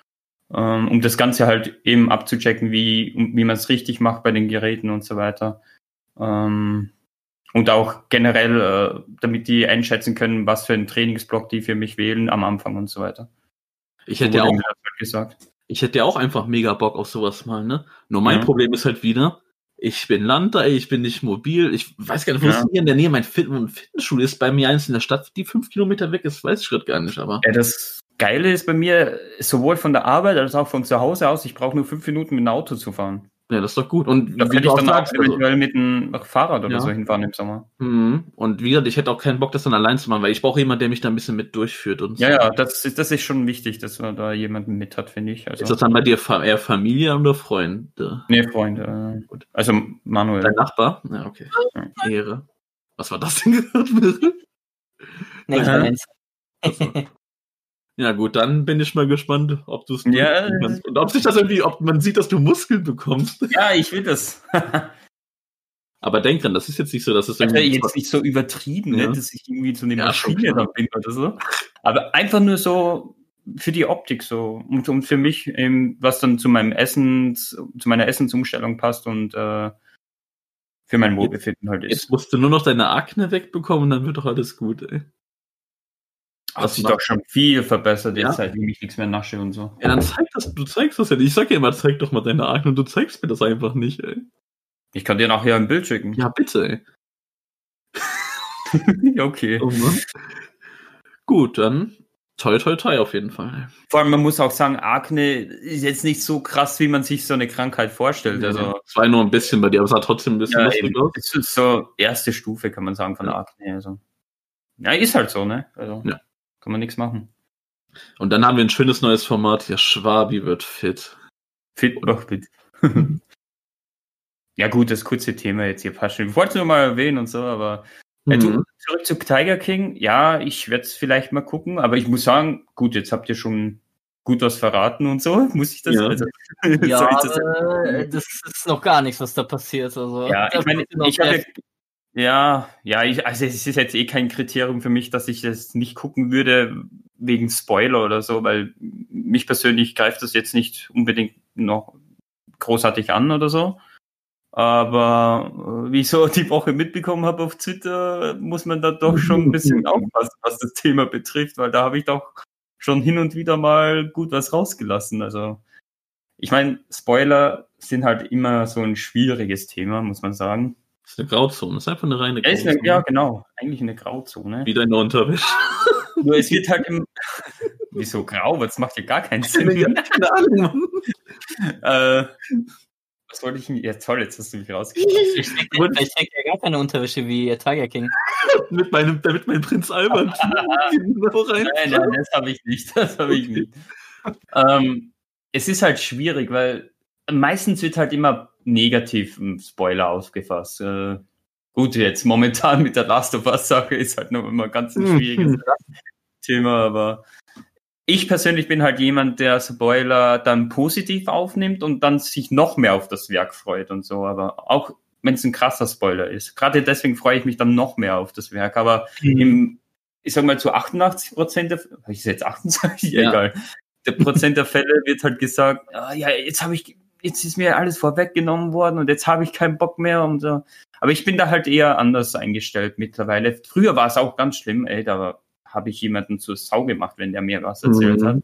ähm, um das Ganze halt eben abzuchecken, wie, wie man es richtig macht bei den Geräten und so weiter. Ähm, und auch generell, äh, damit die einschätzen können, was für einen Trainingsblock die für mich wählen am Anfang und so weiter. Ich hätte ja auch halt gesagt. Ich hätte ja auch einfach mega Bock auf sowas mal, ne? Nur mein Ja. Problem ist halt wieder, ich bin Land, ey, ich bin nicht mobil, ich weiß gar nicht, wo Ja. es hier in der Nähe mein Fit Fitnessstudio ist, bei mir eins in der Stadt, die fünf Kilometer weg ist, weiß ich gerade gar nicht, aber. Ja, das Geile ist bei mir, sowohl von der Arbeit als auch von zu Hause aus, ich brauche nur fünf Minuten mit dem Auto zu fahren. Ja, das ist doch gut. Und Da wie du ich auch dann auch sagst, also, eventuell mit einem Fahrrad oder Ja. so hinfahren im Sommer. mhm. und wie gesagt, ich hätte auch keinen Bock, das dann allein zu machen, weil ich brauche jemanden, der mich da ein bisschen mit durchführt und Ja, so. ja, das ist, das ist schon wichtig, dass man da jemanden mit hat, finde ich. Also, Ist das dann bei dir eher Familie oder Freunde? nee, Freunde. Gut. also Manuel. Dein Nachbar? Ja, okay. Ehre. Was war das denn gerade? Nee, Aha. Eins. Ja, gut, dann bin ich mal gespannt, ob du es Ja, kannst. Und ob sich das irgendwie, ob man sieht, dass du Muskeln bekommst. ja, ich will das. [LAUGHS] Aber denk dran, das ist jetzt nicht so, dass es irgendwie. jetzt nicht so übertrieben, Ja. ne, dass ich irgendwie so eine Ja, Maschine da bin oder so. Aber einfach nur so für die Optik so und, und für mich, eben, was dann zu meinem Essens, zu meiner Essensumstellung passt und äh, für mein Wohlbefinden halt ist. Jetzt musst du nur noch deine Akne wegbekommen, dann wird doch alles gut, ey. Hat sich doch schon viel verbessert Ja. jetzt, seitdem ich nichts mehr nasche und so. Ja, dann zeig das, du zeigst das ja nicht. Ich sag ja immer, zeig doch mal deine Akne und du zeigst mir das einfach nicht, ey. Ich kann dir nachher ein Bild schicken. Ja, bitte, ey. Ja, [LAUGHS] okay. Oh. Gut, dann toi toi toi auf jeden Fall. Vor allem, man muss auch sagen, Akne ist jetzt nicht so krass, wie man sich so eine Krankheit vorstellt. Also, es war nur ein bisschen bei dir, aber es sah trotzdem ein bisschen ja, lustig aus. es ist so erste Stufe, kann man sagen, von Ja. Akne. Also. Ja, ist halt so, ne? Also, Ja. Kann man nichts machen. Und dann haben wir ein schönes neues Format. Ja, Schwabi wird fit. Fit oder fit. [LAUGHS] ja, gut, das kurze Thema jetzt hier passt schon. Ich wollte es nur mal erwähnen und so, aber Äh, du, Mhm. zurück zu Tiger King. Ja, ich werde es vielleicht mal gucken, aber ich muss sagen, gut, jetzt habt ihr schon gut was verraten und so. [LAUGHS] Muss ich das? Ja. Also, [LAUGHS] Ja, das äh, das ist noch gar nichts, was da passiert. Also, Ja, ich meine, ich habe sehr ja, ja, ich, also es ist jetzt eh kein Kriterium für mich, dass ich das nicht gucken würde wegen Spoiler oder so, weil mich persönlich greift das jetzt nicht unbedingt noch großartig an oder so. Aber äh, wie ich so die Woche mitbekommen habe auf Twitter, muss man da doch schon ein bisschen [LAUGHS] aufpassen, was das Thema betrifft, weil da habe ich doch schon hin und wieder mal gut was rausgelassen. Also ich meine, Spoiler sind halt immer so ein schwieriges Thema, muss man sagen. Das ist eine Grauzone. Das ist einfach eine reine Ja, ist eine, Grauzone. ja, genau. Eigentlich eine Grauzone. Wie deine Unterwäsche. [LAUGHS] Nur es wird halt im. [LAUGHS] Wieso grau? Das macht ja gar keinen Sinn. Keine Ahnung, Mann. [LAUGHS] äh, was wollte ich denn? Ja, toll, jetzt hast du mich rausgeschmissen. Ich trägt er gar keine Unterwäsche wie Tiger King. mit meinem, damit mein Prinz Albert. Nein, nein, das habe ich nicht. Das habe ich nicht. Ähm, es ist halt schwierig, weil meistens wird halt immer negativen Spoiler aufgefasst. Äh, gut, jetzt momentan mit der Last of Us-Sache ist halt noch immer ganz ein schwieriges Thema, aber ich persönlich bin halt jemand, der Spoiler dann positiv aufnimmt und dann sich noch mehr auf das Werk freut und so, aber auch wenn es ein krasser Spoiler ist. Gerade deswegen freue ich mich dann noch mehr auf das Werk, aber mhm. im, ich sag mal zu 88 Prozent der, ich jetzt 28, ja. egal, der Prozent der Fälle wird halt gesagt, ah, ja, jetzt habe ich, jetzt ist mir alles vorweggenommen worden und jetzt habe ich keinen Bock mehr und so. Aber ich bin da halt eher anders eingestellt mittlerweile. Früher war es auch ganz schlimm, ey, da habe ich jemanden zur Sau gemacht, wenn der mir was erzählt mhm. hat.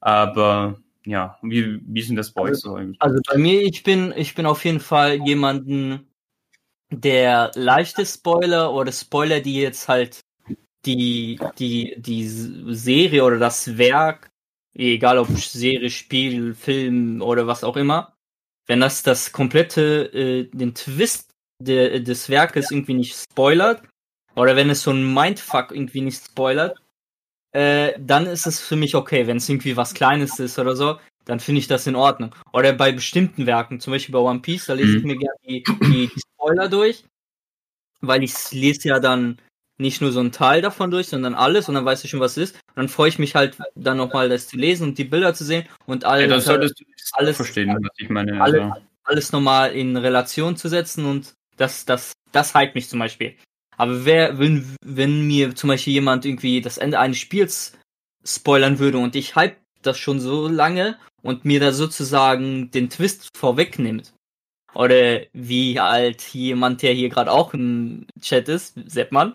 Aber ja, wie, wie ist denn das bei euch so eigentlich? Also bei mir, ich bin, ich bin auf jeden Fall jemanden, der leichte Spoiler oder Spoiler, die jetzt halt die, die, die Serie oder das Werk egal ob Serie, Spiel, Film oder was auch immer, wenn das das komplette, äh, den Twist de, des Werkes irgendwie nicht spoilert, oder wenn es so ein Mindfuck irgendwie nicht spoilert, äh, dann ist es für mich okay. Wenn es irgendwie was Kleines ist oder so, dann finde ich das in Ordnung. Oder bei bestimmten Werken, zum Beispiel bei One Piece, da lese ich mhm. mir gerne die, die, die Spoiler durch, weil ich lese ja dann nicht nur so ein Teil davon durch, sondern alles und dann weiß ich schon, was es ist. Und dann freue ich mich halt dann nochmal das zu lesen und die Bilder zu sehen und all, ja, das solltest du alles verstehen, was ich meine. Also. Alles, alles nochmal in Relation zu setzen und das, das, das hype mich zum Beispiel. Aber wer, wenn, wenn mir zum Beispiel jemand irgendwie das Ende eines Spiels spoilern würde und ich hype das schon so lange und mir da sozusagen den Twist vorwegnimmt, oder wie halt jemand, der hier gerade auch im Chat ist, Seppmann,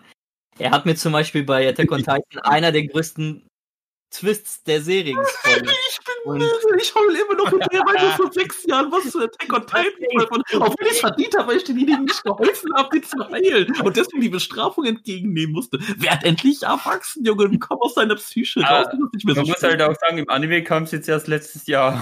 er hat mir zum Beispiel bei Attack on [LAUGHS] Titan einer der größten Twists der Serie gespoilert. Ich bin müde, ich heule immer noch mit dir weiter [LAUGHS] vor sechs Jahren, was zu Attack on Titan von, obwohl ich es verdient habe, weil ich denjenigen nicht geholfen habe, die zu heilen und deswegen die Bestrafung entgegennehmen musste. Werd endlich erwachsen, Junge, und komm aus deiner Psyche ah, raus. man so muss halt auch sagen, im Anime kam es jetzt erst letztes Jahr.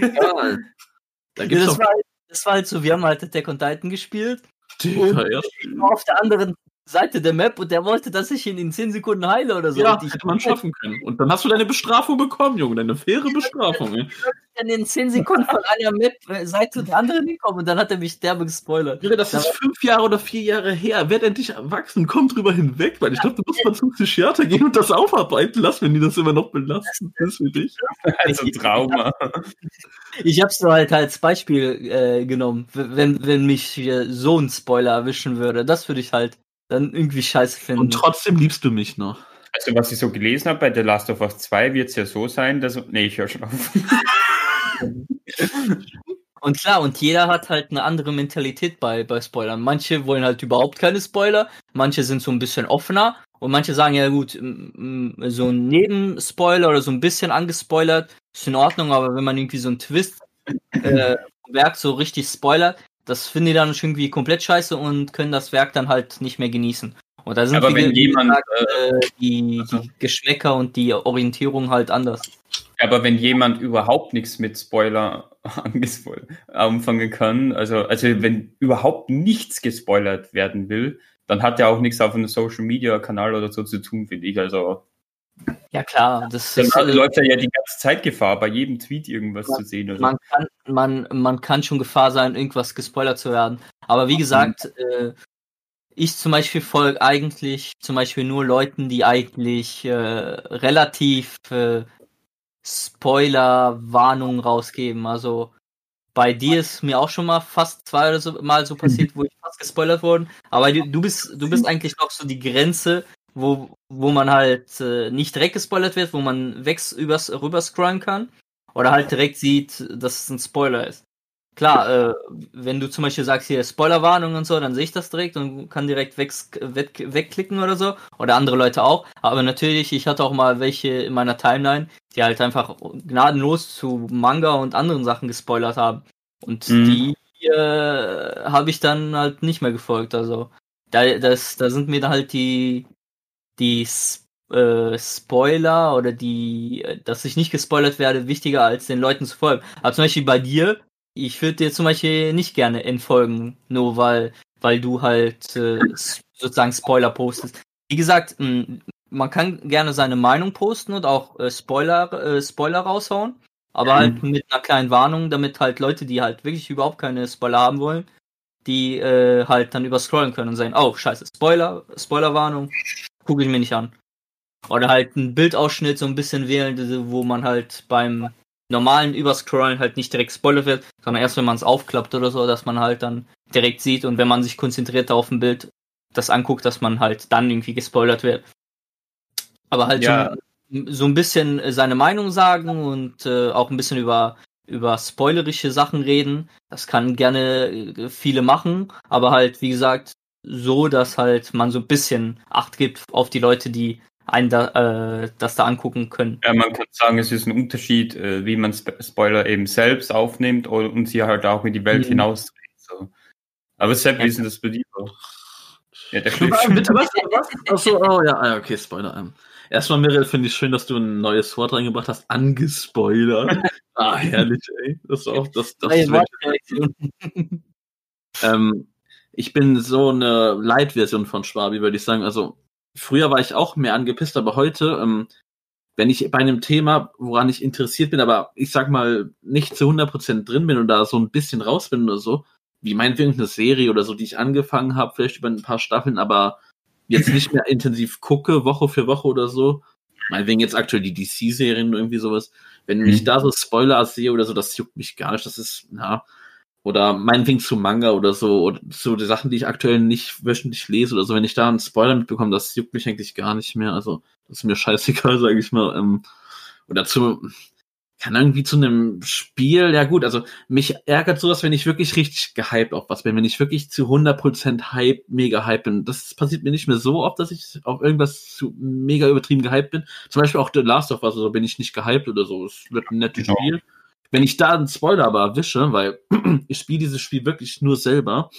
Ja, [LAUGHS] da ja, das, war, halt, das war halt so, wir haben halt Attack on Titan gespielt. und ja. auf der anderen Seite der Map und der wollte, dass ich ihn in 10 Sekunden heile oder so. Ja, hätte man schaffen können. Und dann hast du deine Bestrafung bekommen, Junge, deine faire Bestrafung. Ich dann in 10 Sekunden von einer Map-Seite der anderen hinkommen und dann hat er mich derbe gespoilert. Ja, das ist fünf Jahre oder vier Jahre her. Werd endlich erwachsen, komm drüber hinweg, weil ich glaube, du musst mal zum Psychiater gehen und das aufarbeiten lassen, wenn die das immer noch belasten. Das ist für dich. Also Trauma. Ich hab's nur halt als Beispiel äh, genommen, wenn, wenn mich so ein Spoiler erwischen würde. Das würde ich halt dann irgendwie scheiße finden. Und trotzdem liebst du mich noch. Also, was ich so gelesen habe bei The Last of Us 2, wird es ja so sein, dass. Nee, ich höre schon auf. [LAUGHS] und klar, und jeder hat halt eine andere Mentalität bei, bei Spoilern. Manche wollen halt überhaupt keine Spoiler, manche sind so ein bisschen offener und manche sagen ja gut, so ein Nebenspoiler oder so ein bisschen angespoilert ist in Ordnung, aber wenn man irgendwie so einen Twist äh, Werk so richtig spoilert, das finden die dann irgendwie komplett scheiße und können das Werk dann halt nicht mehr genießen. Und da sind Aber wenn jemand, gesagt, äh, die, die Geschmäcker und die Orientierung halt anders. Aber wenn jemand überhaupt nichts mit Spoiler [LAUGHS] anfangen kann, also, also wenn überhaupt nichts gespoilert werden will, dann hat er auch nichts auf einem Social Media Kanal oder so zu tun, finde ich. Also ja klar, das dann ist, läuft ja die ganze Zeit Gefahr, bei jedem Tweet irgendwas man, zu sehen. Oder? Man, kann, man, man kann schon Gefahr sein, irgendwas gespoilert zu werden. Aber wie gesagt, äh, ich zum Beispiel folge eigentlich zum Beispiel nur Leuten, die eigentlich äh, relativ äh, Spoiler-Warnungen rausgeben. Also bei dir ist mir auch schon mal fast zwei oder so mal so [LAUGHS] passiert, wo ich fast gespoilert wurde. Aber du, du bist, du bist [LAUGHS] eigentlich noch so die Grenze, wo, wo man halt äh, nicht direkt gespoilert wird, wo man weg übers, rüberscrollen kann. Oder halt direkt sieht, dass es ein Spoiler ist. Klar, äh, wenn du zum Beispiel sagst hier Spoilerwarnung und so, dann sehe ich das direkt und kann direkt weg, weg, wegklicken oder so. Oder andere Leute auch. Aber natürlich, ich hatte auch mal welche in meiner Timeline, die halt einfach gnadenlos zu Manga und anderen Sachen gespoilert haben. Und mhm. die äh, habe ich dann halt nicht mehr gefolgt. Also da, das, da sind mir da halt die, die äh, Spoiler oder die, äh, dass ich nicht gespoilert werde, wichtiger als den Leuten zu folgen. Aber zum Beispiel bei dir, ich würde dir zum Beispiel nicht gerne entfolgen, nur weil, weil du halt äh, sozusagen Spoiler postest. Wie gesagt, man kann gerne seine Meinung posten und auch äh, Spoiler, äh, Spoiler raushauen. aber halt mit einer kleinen Warnung, damit halt Leute, die halt wirklich überhaupt keine Spoiler haben wollen, die äh, halt dann überscrollen können und sagen, oh, scheiße, Spoiler, Spoilerwarnung, gucke ich mir nicht an. Oder halt ein Bildausschnitt so ein bisschen wählen, wo man halt beim normalen Überscrollen halt nicht direkt spoilert wird, sondern erst wenn man es aufklappt oder so, dass man halt dann direkt sieht und wenn man sich konzentriert auf ein Bild das anguckt, dass man halt dann irgendwie gespoilert wird. Aber halt Ja. so, so ein bisschen seine Meinung sagen und äh, auch ein bisschen über über spoilerische Sachen reden. Das kann gerne äh, viele machen, aber halt, wie gesagt, so, dass halt man so ein bisschen Acht gibt auf die Leute, die einen da, äh, das da angucken können. Ja, man kann sagen, es ist ein Unterschied, äh, wie man Sp Spoiler eben selbst aufnimmt oder, und sie halt auch in die Welt Mhm. hinaus. So. Aber Sepp, Ja. wie ist denn das bei dir? Ja, der Was, schläft bitte, was, was? Achso, oh ja, ah, okay, Spoiler. ähm. Erstmal, Mirel, finde ich schön, dass du ein neues Wort reingebracht hast. Angespoilert. [LAUGHS] ah, herrlich, ey. Das ist auch, das, das ist. [LAUGHS] Ähm, ich bin so eine Light-Version von Schwabi, würde ich sagen. Also, früher war ich auch mehr angepisst, aber heute, ähm, wenn ich bei einem Thema, woran ich interessiert bin, aber ich sag mal, nicht zu 100% drin bin und da so ein bisschen raus bin oder so, wie meinetwegen eine Serie oder so, die ich angefangen habe, vielleicht über ein paar Staffeln, aber jetzt nicht mehr intensiv gucke, Woche für Woche oder so, meinetwegen jetzt aktuell die DC-Serien oder irgendwie sowas, wenn ich Mhm. da so Spoiler sehe oder so, das juckt mich gar nicht, das ist, ja, oder meinetwegen zu Manga oder so, oder zu den Sachen, die ich aktuell nicht wöchentlich lese oder so, wenn ich da einen Spoiler mitbekomme, das juckt mich eigentlich gar nicht mehr. Also, das ist mir [LAUGHS] scheißegal, sage ich mal. Ähm, oder zu, kann irgendwie zu einem Spiel, ja gut, also mich ärgert sowas, wenn ich wirklich richtig gehypt auf was bin, wenn ich wirklich zu 100% Hype, mega hype bin. Das passiert mir nicht mehr so oft, dass ich auf irgendwas zu mega übertrieben gehypt bin. Zum Beispiel auch The Last of Us, also bin ich nicht gehypt oder so. Es wird ein nettes Genau. Spiel. Wenn ich da einen Spoiler aber erwische, weil [CLEARS THROAT] ich spiele dieses Spiel wirklich nur selber,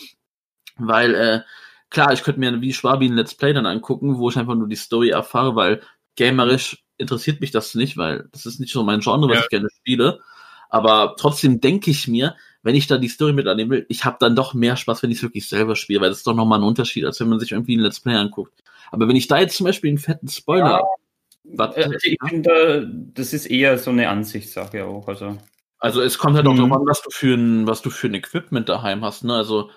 weil, äh, klar, ich könnte mir wie Schwabi ein Let's Play dann angucken, wo ich einfach nur die Story erfahre, weil gamerisch interessiert mich das nicht, weil das ist nicht so mein Genre, was Ja. ich gerne spiele. Aber trotzdem denke ich mir, wenn ich da die Story mit annehmen will, ich habe dann doch mehr Spaß, wenn ich es wirklich selber spiele, weil das ist doch nochmal ein Unterschied, als wenn man sich irgendwie ein Let's Play anguckt. Aber wenn ich da jetzt zum Beispiel einen fetten Spoiler, was, Äh, ich finde, das ist eher so eine Ansichtssache auch. Also, Also es kommt halt auch Mhm. darauf an, was du für ein, was du für ein Equipment daheim hast, ne? Also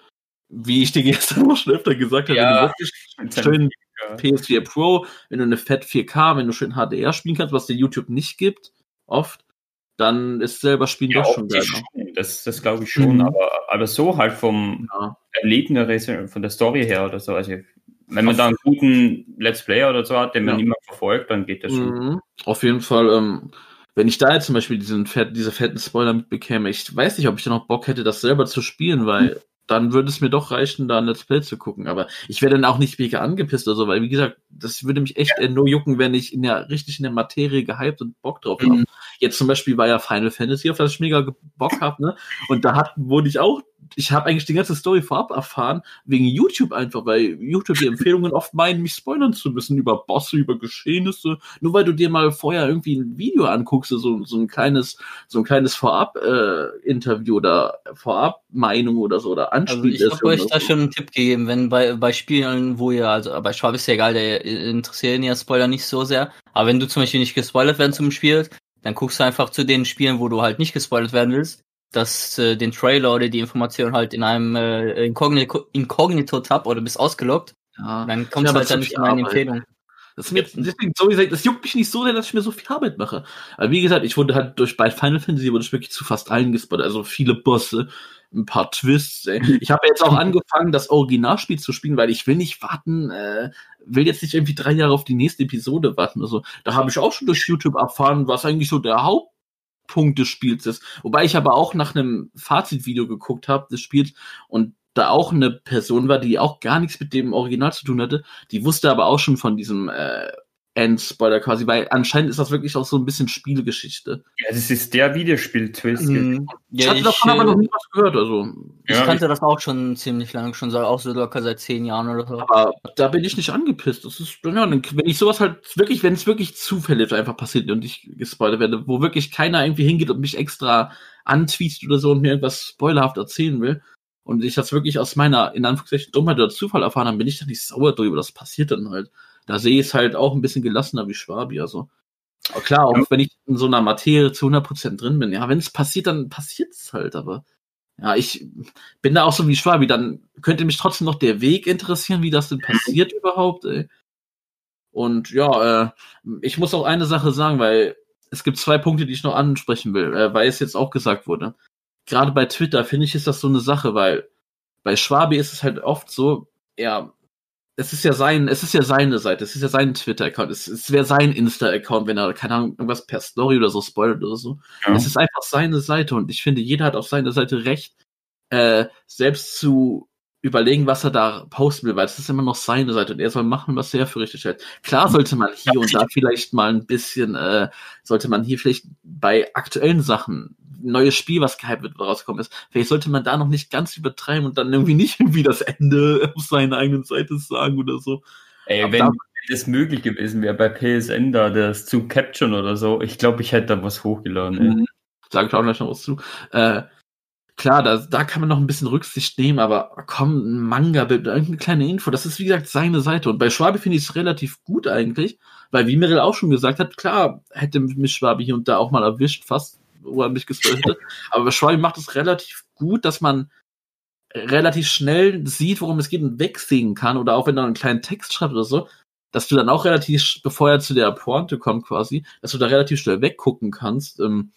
wie ich dir [LAUGHS] gestern auch schon öfter gesagt habe, Ja. wenn du wirklich schön ja. PS4 Pro, wenn du eine Fett 4K, wenn du schön HDR spielen kannst, was dir YouTube nicht gibt, oft, dann ist selber Spielen Ja, doch schon geil. optisch schon, das, das glaube ich schon, Mhm. aber, aber so halt vom Ja. Erlebnis, von der Story her oder so. Also, wenn man da einen guten Let's Player oder so hat, den man Ja. niemand verfolgt, dann geht das schon. Mhm. Auf jeden Fall, ähm, wenn ich da jetzt zum Beispiel diesen diese fetten Spoiler mitbekäme, ich weiß nicht, ob ich da noch Bock hätte, das selber zu spielen, weil dann würde es mir doch reichen, da ein Let's Play zu gucken. Aber ich wäre dann auch nicht mega angepisst oder so, weil wie gesagt, das würde mich echt äh, nur jucken, wenn ich in der richtig in der Materie gehypt und Bock drauf habe. Mhm. Jetzt zum Beispiel war ja Final Fantasy, auf das ich mega Bock habe, ne? Und da hat, wurde ich auch, ich habe eigentlich die ganze Story vorab erfahren, wegen YouTube einfach, weil YouTube die Empfehlungen oft meinen, mich spoilern zu müssen über Bosse, über Geschehnisse, nur weil du dir mal vorher irgendwie ein Video anguckst, so, so ein kleines, so ein kleines Vorab-Interview oder Vorab-Meinung oder so oder Also ich Anspiel. habe euch da schon einen Tipp gegeben, wenn bei, bei Spielen, wo ihr, also bei Schwab ist ja egal, der interessieren ja Spoiler nicht so sehr, aber wenn du zum Beispiel nicht gespoilert werden zum Spiel, dann guckst du einfach zu den Spielen, wo du halt nicht gespoilert werden willst, dass äh, den Trailer oder die Information halt in einem äh, Inkognito- Inkognito-Tab oder bist ausgeloggt, ja. dann du aber halt dann nicht in meine. Empfehlung. Das mir, deswegen, so gesagt, das juckt mich nicht so sehr, dass ich mir so viel Arbeit mache. Aber wie gesagt, ich wurde halt durch bei Final Fantasy wurde ich wirklich zu fast allen gespoilert. Also viele Bosse, ein paar Twists. Ey. Ich habe jetzt auch [LAUGHS] angefangen, das Originalspiel zu spielen, weil ich will nicht warten, äh, will jetzt nicht irgendwie drei Jahre auf die nächste Episode warten. Also da habe ich auch schon durch YouTube erfahren, was eigentlich so der Hauptpunkt des Spiels ist. Wobei ich aber auch nach einem Fazitvideo geguckt habe des Spiels und da auch eine Person war, die auch gar nichts mit dem Original zu tun hatte, die wusste aber auch schon von diesem äh, Endspoiler quasi, weil anscheinend ist das wirklich auch so ein bisschen Spielgeschichte. Ja, das ist der Videospiel-Twist. Mhm. ich Ja, hatte ich, davon aber noch äh, nie was gehört, also. ich Ja, kannte das auch schon ziemlich lange, schon so, auch so locker seit zehn Jahren oder so. Aber da bin ich nicht angepisst. Das ist, ja, dann- wenn ich sowas halt wirklich, wenn es wirklich zufällig einfach passiert und ich gespoilert werde, wo wirklich keiner irgendwie hingeht und mich extra antweetet oder so und mir irgendwas spoilerhaft erzählen will, und ich das wirklich aus meiner, in Anführungszeichen, Dummheit oder Zufall erfahren habe, bin ich da nicht sauer drüber. Das passiert dann halt. Da sehe ich es halt auch ein bisschen gelassener wie Schwabi, also. Klar, auch wenn ich in so einer Materie zu 100% drin bin, ja, wenn es passiert, dann passiert es halt, aber ja, ich bin da auch so wie Schwabi, dann könnte mich trotzdem noch der Weg interessieren, wie das denn passiert überhaupt, ey. Und ja, äh, ich muss auch eine Sache sagen, weil es gibt zwei Punkte, die ich noch ansprechen will, äh, weil es jetzt auch gesagt wurde. Gerade bei Twitter finde ich, ist das so eine Sache, weil bei Schwabi ist es halt oft so, ja, es ist ja sein, es ist ja seine Seite, es ist ja sein Twitter-Account, es, es wäre sein Insta-Account, wenn er, keine Ahnung, irgendwas per Story oder so spoilert oder so. Ja. Es ist einfach seine Seite und ich finde, jeder hat auf seiner Seite Recht, äh, selbst zu überlegen, was er da posten will, weil es ist immer noch seine Seite und er soll machen, was er für richtig hält. Klar sollte man hier und da vielleicht mal ein bisschen, äh, sollte man hier vielleicht bei aktuellen Sachen, neues Spiel, was gehypt wird, rausgekommen ist, vielleicht sollte man da noch nicht ganz übertreiben und dann irgendwie nicht [LAUGHS] irgendwie das Ende auf seiner eigenen Seite sagen oder so. Ey, Aber wenn da- das möglich gewesen wäre bei PSN da, das zu capturen oder so, ich glaube, ich hätte da was hochgeladen. Ey. Mhm. Sag ich auch gleich noch was zu. Äh, klar, da, da kann man noch ein bisschen Rücksicht nehmen, aber komm, ein Manga-Bild, irgendeine kleine Info, das ist wie gesagt seine Seite. Und bei Schwabi finde ich es relativ gut eigentlich, weil wie Mirel auch schon gesagt hat, klar, hätte mich Schwabi hier und da auch mal erwischt, fast, wo er mich gespoilt hätte. Aber bei Schwabi macht es relativ gut, dass man relativ schnell sieht, worum es geht und wegsehen kann. Oder auch wenn er einen kleinen Text schreibt oder so, dass du dann auch relativ, bevor er zu der Pointe kommt quasi, dass du da relativ schnell weggucken kannst. Ähm,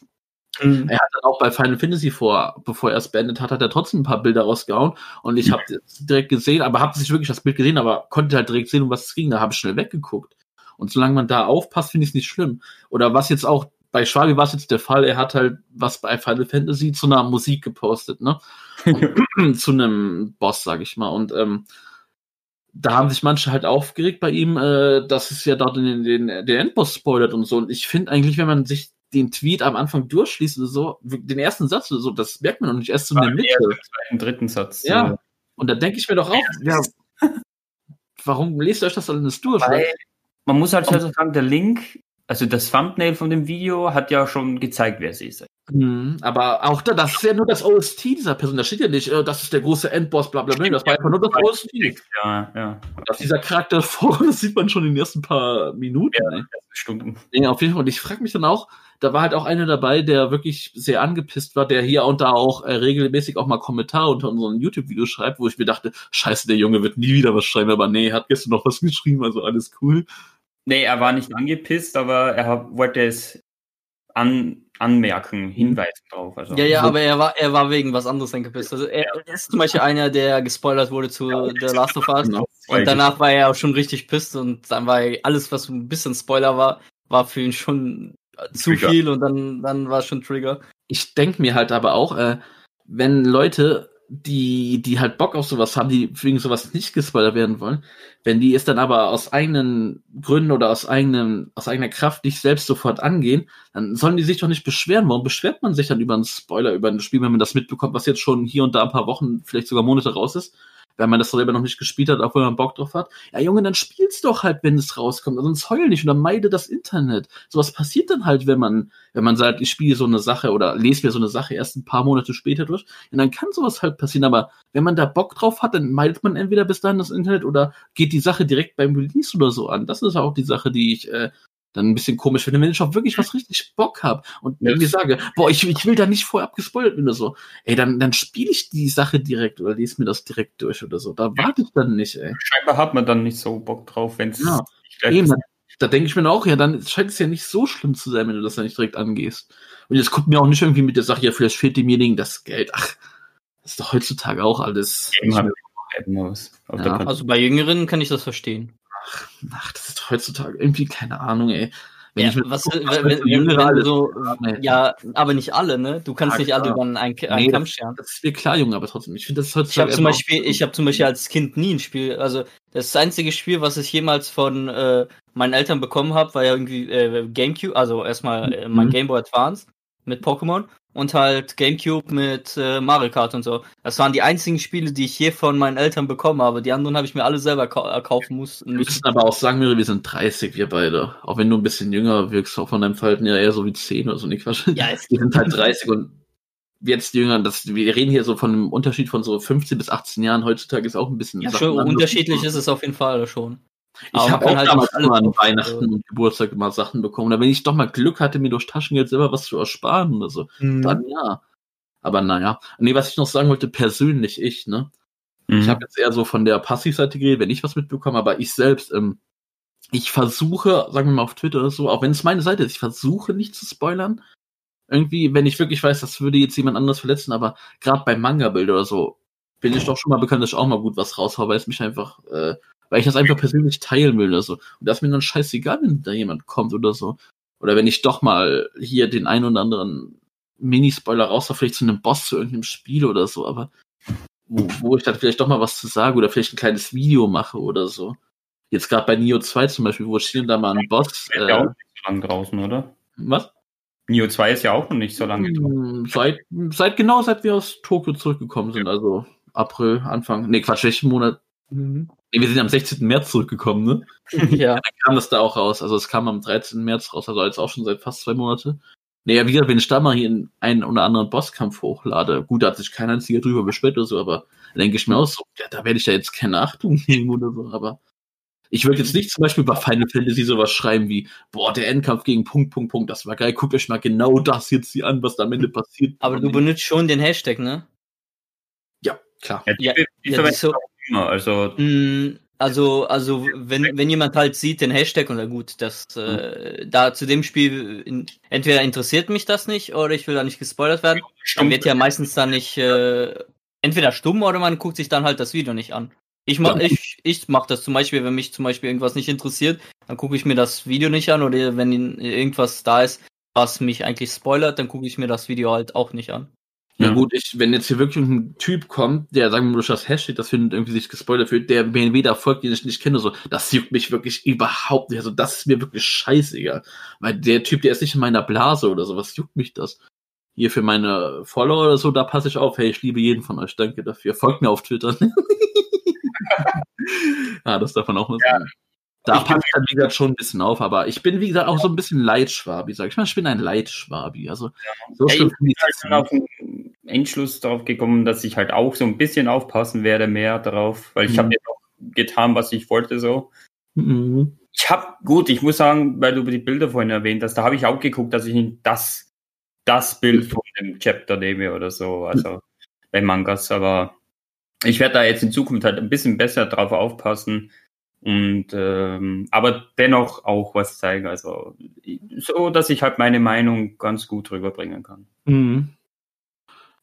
Mhm. er hat dann auch bei Final Fantasy vor, bevor er es beendet hat, hat er trotzdem ein paar Bilder rausgehauen und ich habe direkt gesehen, aber habe nicht wirklich das Bild gesehen, aber konnte halt direkt sehen, um was es ging. Da habe ich schnell weggeguckt. Und solange man da aufpasst, finde ich es nicht schlimm. Oder was jetzt auch bei Schwabi war es jetzt der Fall, er hat halt was bei Final Fantasy zu einer Musik gepostet, ne? [LAUGHS] [CLEARS THROAT] zu einem Boss, sag ich mal. Und ähm, da haben sich manche halt aufgeregt bei ihm, äh, dass es ja dort den, den, den Endboss spoilert und so. Und ich finde eigentlich, wenn man sich den Tweet am Anfang durchschließt oder so, den ersten Satz oder so, das merkt man noch nicht erst so in der Mitte. Im dritten Satz. Ja. äh, Und da denke ich mir doch auch, ja, warum lest ihr euch das alles durch? Weil man muss halt also sagen, der Link, also das Thumbnail von dem Video hat ja schon gezeigt, wer sie ist. Mhm, aber auch da, das ist ja nur das OST dieser Person. Da steht ja nicht, äh, das ist der große Endboss, bla bla bla. Das war einfach nur das OST. Ja, ja. Dass dieser Charakter [LAUGHS] vor, das sieht man schon in den ersten paar Minuten. ey. Stunden. Ja, auf jeden Fall. Und ich frage mich dann auch, da war halt auch einer dabei, der wirklich sehr angepisst war, der hier und da auch äh, regelmäßig auch mal Kommentare unter unseren YouTube-Videos schreibt, wo ich mir dachte, scheiße, der Junge wird nie wieder was schreiben, aber nee, hat gestern noch was geschrieben, also alles cool. Nee, er war nicht angepisst, aber er hab- wollte es an, anmerken, hinweisen drauf. Also. Ja, ja, aber er war, er war wegen was anderes angepisst. Also er, er ist zum Beispiel einer, der gespoilert wurde zu The Last of Us. Genau. Und danach war er auch schon richtig pisst und dann war er, alles, was so ein bisschen Spoiler war, war für ihn schon äh, zu Trigger. viel und dann, dann war es schon Trigger. ich denke mir halt aber auch, äh, wenn Leute, die, die halt Bock auf sowas haben, die wegen sowas nicht gespoilert werden wollen, wenn die es dann aber aus eigenen Gründen oder aus eigenem, aus eigener Kraft nicht selbst sofort angehen, dann sollen die sich doch nicht beschweren. Warum beschwert man sich dann über einen Spoiler, über ein Spiel, wenn man das mitbekommt, was jetzt schon hier und da ein paar Wochen, vielleicht sogar Monate raus ist? Wenn man das selber noch nicht gespielt hat, obwohl man Bock drauf hat. Ja, Junge, dann spiel's doch halt, wenn es rauskommt. Sonst heul nicht oder meide das Internet. Sowas passiert dann halt, wenn man, wenn man sagt, ich spiele so eine Sache oder lese mir so eine Sache erst ein paar Monate später durch. Und dann kann sowas halt passieren. Aber wenn man da Bock drauf hat, dann meidet man entweder bis dahin das Internet oder geht die Sache direkt beim Release oder so an. Das ist auch die Sache, die ich äh, dann ein bisschen komisch finde, wenn ich auch wirklich was richtig Bock habe und Ja. irgendwie sage, boah, ich, ich will da nicht vorab gespoilert werden oder so. Ey, dann, dann spiele ich die Sache direkt oder lese mir das direkt durch oder so. Da warte ich dann nicht, ey. Scheinbar hat man dann nicht so Bock drauf, wenn es Ja. Eben, da, da denke ich mir auch, ja, dann scheint es ja nicht so schlimm zu sein, wenn du das dann nicht direkt angehst. Und jetzt guckt mir auch nicht irgendwie mit der Sache, ja, vielleicht fehlt demjenigen das Geld. Ach, das ist doch heutzutage auch alles. Ja. Also bei Jüngeren kann ich das verstehen. Ach, das ist heutzutage irgendwie keine Ahnung, ey. Wenn Ja, ich was, guck, wenn, wenn, wenn, du alles so, haben, ey. ja, aber nicht alle, ne? Du kannst Ja, nicht alle über einen, einen Nee, Kamm scheren. Das ist mir klar, Junge, aber trotzdem. Ich finde, das ist Ich habe heutzutage zum Beispiel, ich habe zum Beispiel als Kind nie ein Spiel, also das einzige Spiel, was ich jemals von äh, meinen Eltern bekommen habe, war ja irgendwie äh, GameCube, also erstmal äh, mein Mhm. Game Boy Advance mit Pokémon und halt GameCube mit äh, Mario Kart und so. Das waren die einzigen Spiele, die ich je von meinen Eltern bekommen habe. Die anderen habe ich mir alle selber kau äh, kaufen muss- Wir müssen. müssen aber auch sagen, wir sind 30, wir beide. Auch wenn du ein bisschen jünger wirkst, auch von deinem Verhalten ja eher so wie 10 oder so, nicht Quatsch. Ja, es Wir sind halt 30 und jetzt jünger, das, wir reden hier so von einem Unterschied von so 15 bis 18 Jahren. Heutzutage ist auch ein bisschen. ja, schon unterschiedlich ist es auf jeden Fall schon. Ich habe auch halt damals alle immer an Weihnachten und Geburtstag immer Sachen bekommen. Oder wenn ich doch mal Glück hatte, mir durch Taschengeld selber was zu ersparen oder so, Mhm. dann ja. Aber naja. Nee, was ich noch sagen wollte, persönlich ich, ne? Mhm. Ich habe jetzt eher so von der Passivseite geredet, wenn ich was mitbekomme, aber ich selbst, ähm, ich versuche, sagen wir mal auf Twitter oder so, auch wenn es meine Seite ist, ich versuche nicht zu spoilern. Irgendwie, wenn ich wirklich weiß, das würde jetzt jemand anderes verletzen, aber gerade bei Manga-Bild oder so, bin ich doch schon mal bekannt, dass ich auch mal gut was raushaue, weil es mich einfach, äh, weil ich das einfach persönlich teilen will oder so. Und das ist mir dann scheißegal, wenn da jemand kommt oder so. Oder wenn ich doch mal hier den einen oder anderen Minispoiler raus vielleicht zu einem Boss zu irgendeinem Spiel oder so, aber wo, wo ich dann vielleicht doch mal was zu sagen oder vielleicht ein kleines Video mache oder so. Jetzt gerade bei Neo 2 zum Beispiel, wo ich hier und da mal einen Boss. Ist ja auch Äh, nicht so lange draußen, oder? was? Neo 2 ist ja auch noch nicht so lange draußen. Hm, Seit, seit genau seit wir aus Tokio zurückgekommen sind, also April, Anfang. Nee, Quatsch, welchen Monat? Mhm. Nee, wir sind am 16. März zurückgekommen, ne? [LAUGHS] ja. kam das da auch raus. Also es kam am 13. März raus, also jetzt auch schon seit fast zwei Monate. Naja, wie gesagt, wenn ich da mal hier in einen oder anderen Bosskampf hochlade, gut, da hat sich kein einziger drüber beschwert oder so, aber da denke ich mir auch so, ja, da werde ich ja jetzt keine Achtung [LAUGHS] nehmen oder so, aber ich würde jetzt nicht zum Beispiel bei Final Fantasy sowas schreiben wie, boah, der Endkampf gegen Punkt, Punkt, Punkt, das war geil, guckt euch mal genau das jetzt hier an, was da am Ende passiert. Aber du benutzt schon den Hashtag, ne? Ja, klar. Ja, Ja, ja, so- immer. Also, Mm, Also, also wenn, wenn jemand halt sieht den Hashtag und gut, das äh, da zu dem Spiel in, entweder interessiert mich das nicht oder ich will da nicht gespoilert werden, dann wird ja meistens dann nicht äh, entweder stumm oder man guckt sich dann halt das Video nicht an. Ich mach, ich, ich mach das zum Beispiel, wenn mich zum Beispiel irgendwas nicht interessiert, dann gucke ich mir das Video nicht an oder wenn irgendwas da ist, was mich eigentlich spoilert, dann gucke ich mir das Video halt auch nicht an. Ja Ja. gut, ich, wenn jetzt hier wirklich ein Typ kommt, der, sagen wir mal, durch das Hashtag, das findet irgendwie sich gespoilert fühlt, der mir weder folgt, den ich nicht kenne, so, das juckt mich wirklich überhaupt nicht. Also das ist mir wirklich scheißegal. Weil der Typ, der ist nicht in meiner Blase oder so, was juckt mich das? Hier für meine Follower oder so, da passe ich auf. Hey, ich liebe jeden von euch, danke dafür. Folgt mir auf Twitter. [LAUGHS] ah, das darf man auch mal sagen. Da bin- ich dann, wie gesagt, schon ein bisschen auf, aber ich bin, wie gesagt, auch so ein bisschen Leitschwabi, sag ich mal. Ich bin ein Leitschwabi. Also, so Ja, schlimm ich ich halt dann auf den Entschluss darauf gekommen, dass ich halt auch so ein bisschen aufpassen werde mehr darauf, weil ich Mhm. habe ja auch getan, was ich wollte so. Mhm. Ich habe gut, ich muss sagen, weil du die Bilder vorhin erwähnt hast, da habe ich auch geguckt, dass ich nicht das das Bild von dem Chapter nehme oder so, also bei Mangas, aber ich werde da jetzt in Zukunft halt ein bisschen besser drauf aufpassen und ähm, aber dennoch auch was zeigen, also so, dass ich halt meine Meinung ganz gut rüberbringen kann. Mhm.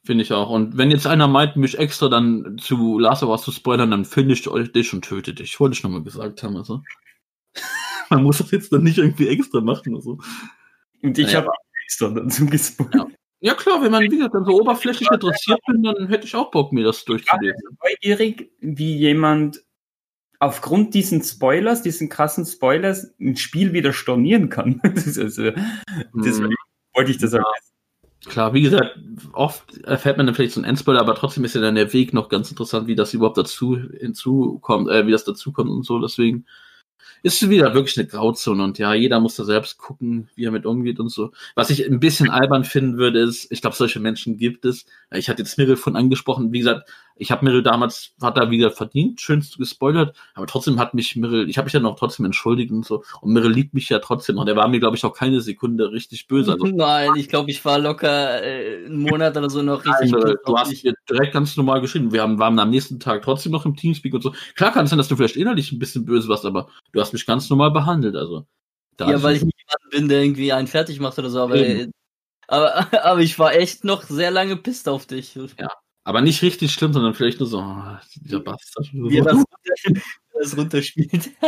Finde ich auch. Und wenn jetzt einer meint, mich extra dann zu Last of Us zu spoilern, dann finde ich euch dich und töte dich. Wollte ich nochmal gesagt haben. Also. [LAUGHS] Man muss das jetzt dann nicht irgendwie extra machen. Also. Und ich Ja. habe extra dazu gespoilert. Ja klar, wenn man, wie gesagt, dann so oberflächlich interessiert bin, dann hätte ich auch Bock, mir das durchzulesen. Neugierig, wie jemand aufgrund diesen Spoilers, diesen krassen Spoilers, ein Spiel wieder stornieren kann. [LAUGHS] Also, deswegen Mhm. wollte ich das halt. Klar, wie gesagt, oft erfährt man dann vielleicht so einen Endspoiler, aber trotzdem ist ja dann der Weg noch ganz interessant, wie das überhaupt dazu hinzukommt, äh, wie das dazukommt und so. Deswegen ist es wieder wirklich eine Grauzone und ja, jeder muss da selbst gucken, wie er mit umgeht und so. Was ich ein bisschen albern finden würde, ist, ich glaube, solche Menschen gibt es. Ich hatte jetzt Mirrell von angesprochen, wie gesagt, ich habe Mirrell damals, hat er wieder verdient, schönst gespoilert, aber trotzdem hat mich Mirrell, ich habe mich dann auch trotzdem entschuldigt und so. Und Mirrell liebt mich ja trotzdem noch. Der war mir, glaube ich, auch keine Sekunde richtig böse. Also, [LAUGHS] Nein, ich glaube, ich war locker äh, einen Monat oder so noch richtig. Nein, pissed du hast dir direkt ganz normal geschrieben. Wir haben, waren am nächsten Tag trotzdem noch im Teamspeak und so. Klar kann es sein, dass du vielleicht innerlich ein bisschen böse warst, aber du hast mich ganz normal behandelt. Also, da Ja, weil ich nicht jemand bin, der irgendwie einen fertig macht oder so, aber, Eben. aber, [LAUGHS] aber ich war echt noch sehr lange pisst auf dich. Aber nicht richtig schlimm, sondern vielleicht nur so, oh, dieser Bastard. [LAUGHS] Wie er das, das runterspielt. [LAUGHS]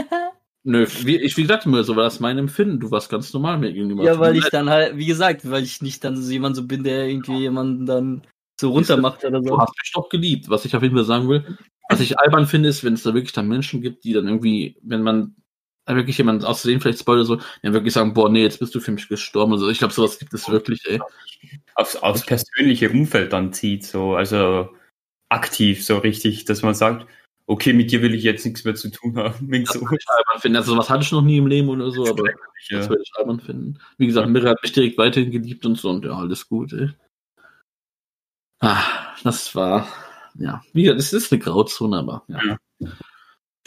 Nö, wie, ich, wie gesagt, mir so war das mein Empfinden. Du warst ganz normal mir gegenüber. ja, weil ich dann halt, wie gesagt, weil ich nicht dann so jemand so bin, der irgendwie jemanden dann so runter macht oder Du so. hast mich doch geliebt, was ich auf jeden Fall sagen will. Was ich albern finde, ist, wenn es da wirklich dann Menschen gibt, die dann irgendwie, wenn man wirklich jemand außerdem vielleicht spoilert so, dann wirklich sagen, boah, nee, jetzt bist du für mich gestorben. Also ich glaube, sowas gibt es wirklich, ey. aufs, aufs persönliche Umfeld dann zieht, so, also aktiv, so richtig, dass man sagt, okay, mit dir will ich jetzt nichts mehr zu tun haben. [LAUGHS] Das so. würde ich albern finden. Also sowas hatte ich noch nie im Leben oder so, aber Ja. das würde ich albern finden. Wie gesagt, Mirre hat mich direkt weiterhin geliebt und so und ja, alles gut, ey. Ah, das war, ja, wie gesagt, es ist eine Grauzone, aber ja. Ja.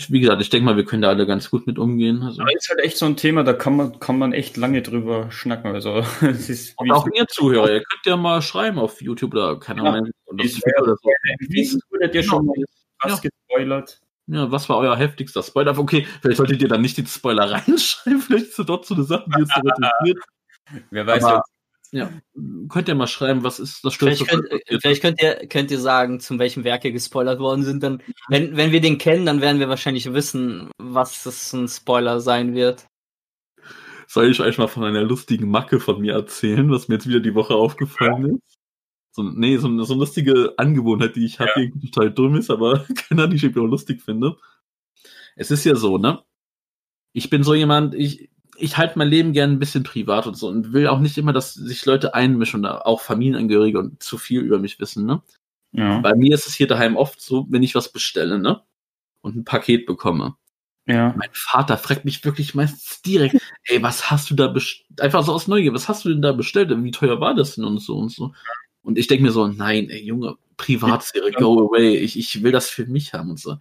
Wie gesagt, ich denke mal, wir können da alle ganz gut mit umgehen. Also. Aber ist halt echt so ein Thema, da kann man, kann man echt lange drüber schnacken. Also, [LAUGHS] ist, Und auch ihr Zuhörer, ihr könnt ja mal schreiben auf YouTube oder keine Ja. Ahnung. oder Ist Twitter oder so. Wie wurdet ihr schon mal was Ja. gespoilert? Ja, was war euer heftigster Spoiler? Okay, vielleicht solltet ihr dann nicht die Spoiler [LAUGHS] reinschreiben, vielleicht sind dort so eine Sachen, die uns so interessiert. Wer weiß, Aber- Ja, könnt ihr mal schreiben, was ist das Vielleicht Schlimmste? könnt, äh, vielleicht könnt ihr, könnt ihr sagen, zum welchem Werk ihr gespoilert worden sind. Dann, wenn, wenn wir den kennen, dann werden wir wahrscheinlich wissen, was das ein Spoiler sein wird. Soll ich euch mal von einer lustigen Macke von mir erzählen, was mir jetzt wieder die Woche aufgefallen ist? So, nee, so eine, so eine lustige Angewohnheit, die ich habe, die total dumm ist, aber [LAUGHS] keine Ahnung, die ich irgendwie auch lustig finde. Es ist ja so, ne? Ich bin so jemand, ich, ich halte mein Leben gern ein bisschen privat und so und will auch nicht immer, dass sich Leute einmischen oder auch Familienangehörige und zu viel über mich wissen, ne? ja. Bei mir ist es hier daheim oft so, wenn ich was bestelle, ne? Und ein Paket bekomme. ja. Mein Vater fragt mich wirklich meistens direkt, [LAUGHS] ey, was hast du da bestellt? Einfach so aus Neugier, was hast du denn da bestellt? Wie teuer war das denn und so und so? Und ich denke mir so, nein, ey, Junge, Privatsphäre, go away. Ich, ich will das für mich haben und so.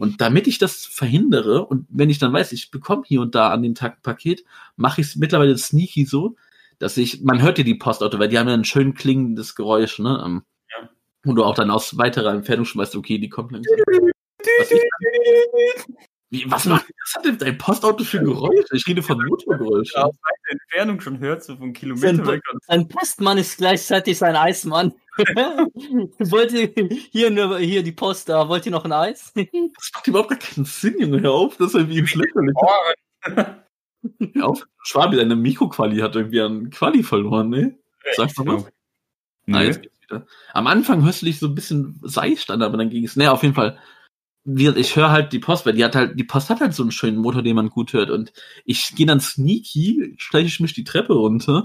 Und damit ich das verhindere und wenn ich dann weiß, ich bekomme hier und da an dem Tag ein Paket, mache ich es mittlerweile sneaky so, dass ich, man hört ja die Postauto, weil die haben ja ein schön klingendes Geräusch, ne? ähm, Ja. Wo du auch dann aus weiterer Entfernung schon weißt, okay, die kommt langsam. [LAUGHS] Was, ich dann, wie, was macht was hat denn dein Postauto für Geräusche? Ich rede von Motorgeräuschen. Aus weiter Entfernung schon hört, so von Kilometern weg. Sein Postmann ist gleichzeitig sein Eismann. [LAUGHS] wollt ihr hier, nur, hier die Post da, wollt ihr noch ein Eis? [LAUGHS] Das macht überhaupt gar keinen Sinn, Junge. Hör auf, das ist wie ein Schleckerlich. Hör auf. Schwabi, deine Mikroquali hat irgendwie an Quali verloren, ne? Sag doch was. Na, jetzt geht's wieder. Am Anfang hörst du dich so ein bisschen seicht an, aber dann ging es. Ne, auf jeden Fall. Wie, ich höre halt die Post, weil die hat halt, die Post hat halt so einen schönen Motor, den man gut hört. Und ich gehe dann sneaky, schleiche ich mich die Treppe runter,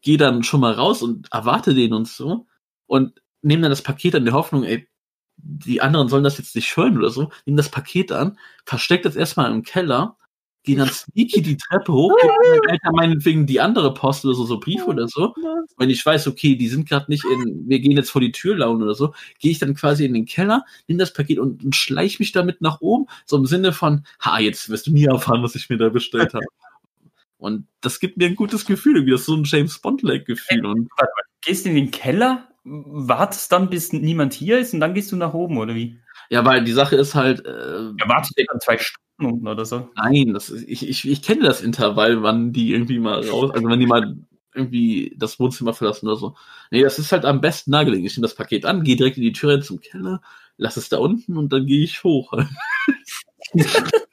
gehe dann schon mal raus und erwarte den und so. Und nehme dann das Paket an der Hoffnung, ey, die anderen sollen das jetzt nicht hören oder so, nehme das Paket an, versteckt das erstmal im Keller, gehe dann sneaky die Treppe hoch, [LAUGHS] Eltern meinetwegen die andere Post oder so, so Briefe oder so. Wenn ich weiß, okay, die sind gerade nicht in, wir gehen jetzt vor die Tür laufen oder so, gehe ich dann quasi in den Keller, nehme das Paket und, und schleich mich damit nach oben, so im Sinne von, ha, jetzt wirst du nie erfahren, was ich mir da bestellt habe. Und das gibt mir ein gutes Gefühl, irgendwie, das ist so ein James Bond-like-Gefühl. Und Gehst in den Keller, wartest dann, bis niemand hier ist und dann gehst du nach oben, oder wie? ja, weil die Sache ist halt, äh, Ja, wartest du dann zwei Stunden unten oder so? Nein, das ist, ich, ich, ich kenne das Intervall, wann die irgendwie mal raus, also wenn die mal irgendwie das Wohnzimmer verlassen oder so. Nee, das ist halt am besten nahegelegen. Ich nehme das Paket an, gehe direkt in die Tür rein zum Keller, lass es da unten und dann gehe ich hoch. [LAUGHS]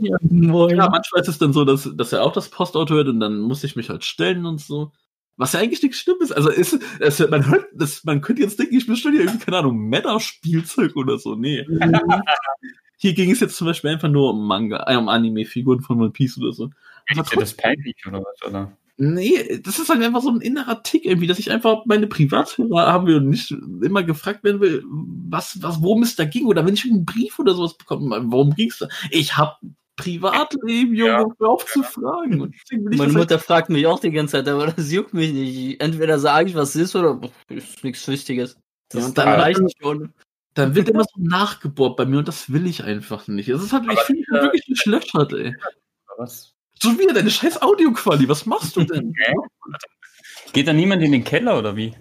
Ja, manchmal ist es dann so, dass, dass er auch das Postauto hört und dann muss ich mich halt stellen und so. Was ja eigentlich nichts Schlimmes. Also ist, es, man hört, das, man könnte jetzt denken, ich bestelle hier irgendwie, keine Ahnung, Männerspielzeug oder so. Nee. [LAUGHS] Hier ging es jetzt zum Beispiel einfach nur um Manga, äh, um Anime-Figuren von One Piece oder so. Aber Ist dir das peinlich oder was? Oder? Nee, das ist halt einfach so ein innerer Tick irgendwie, dass ich einfach meine Privatsphäre haben will und nicht immer gefragt werden will, was, was, worum es da ging. Oder wenn ich einen Brief oder sowas bekomme, worum ging's da? Ich hab Privatleben, Junge, Ja. hör auf zu fragen. Meine das halt, Mutter fragt mich auch die ganze Zeit, aber das juckt mich nicht. Entweder sage ich, was es ist, oder ist nichts Wichtiges. Das Ja, und dann- reicht schon. Dann wird immer so nachgebohrt bei mir und das will ich einfach nicht. Es ist halt, ich finde äh, wirklich nicht löchert, ey. was? So wie deine scheiß Audioquali, was machst du denn? Geht da niemand in den Keller oder wie?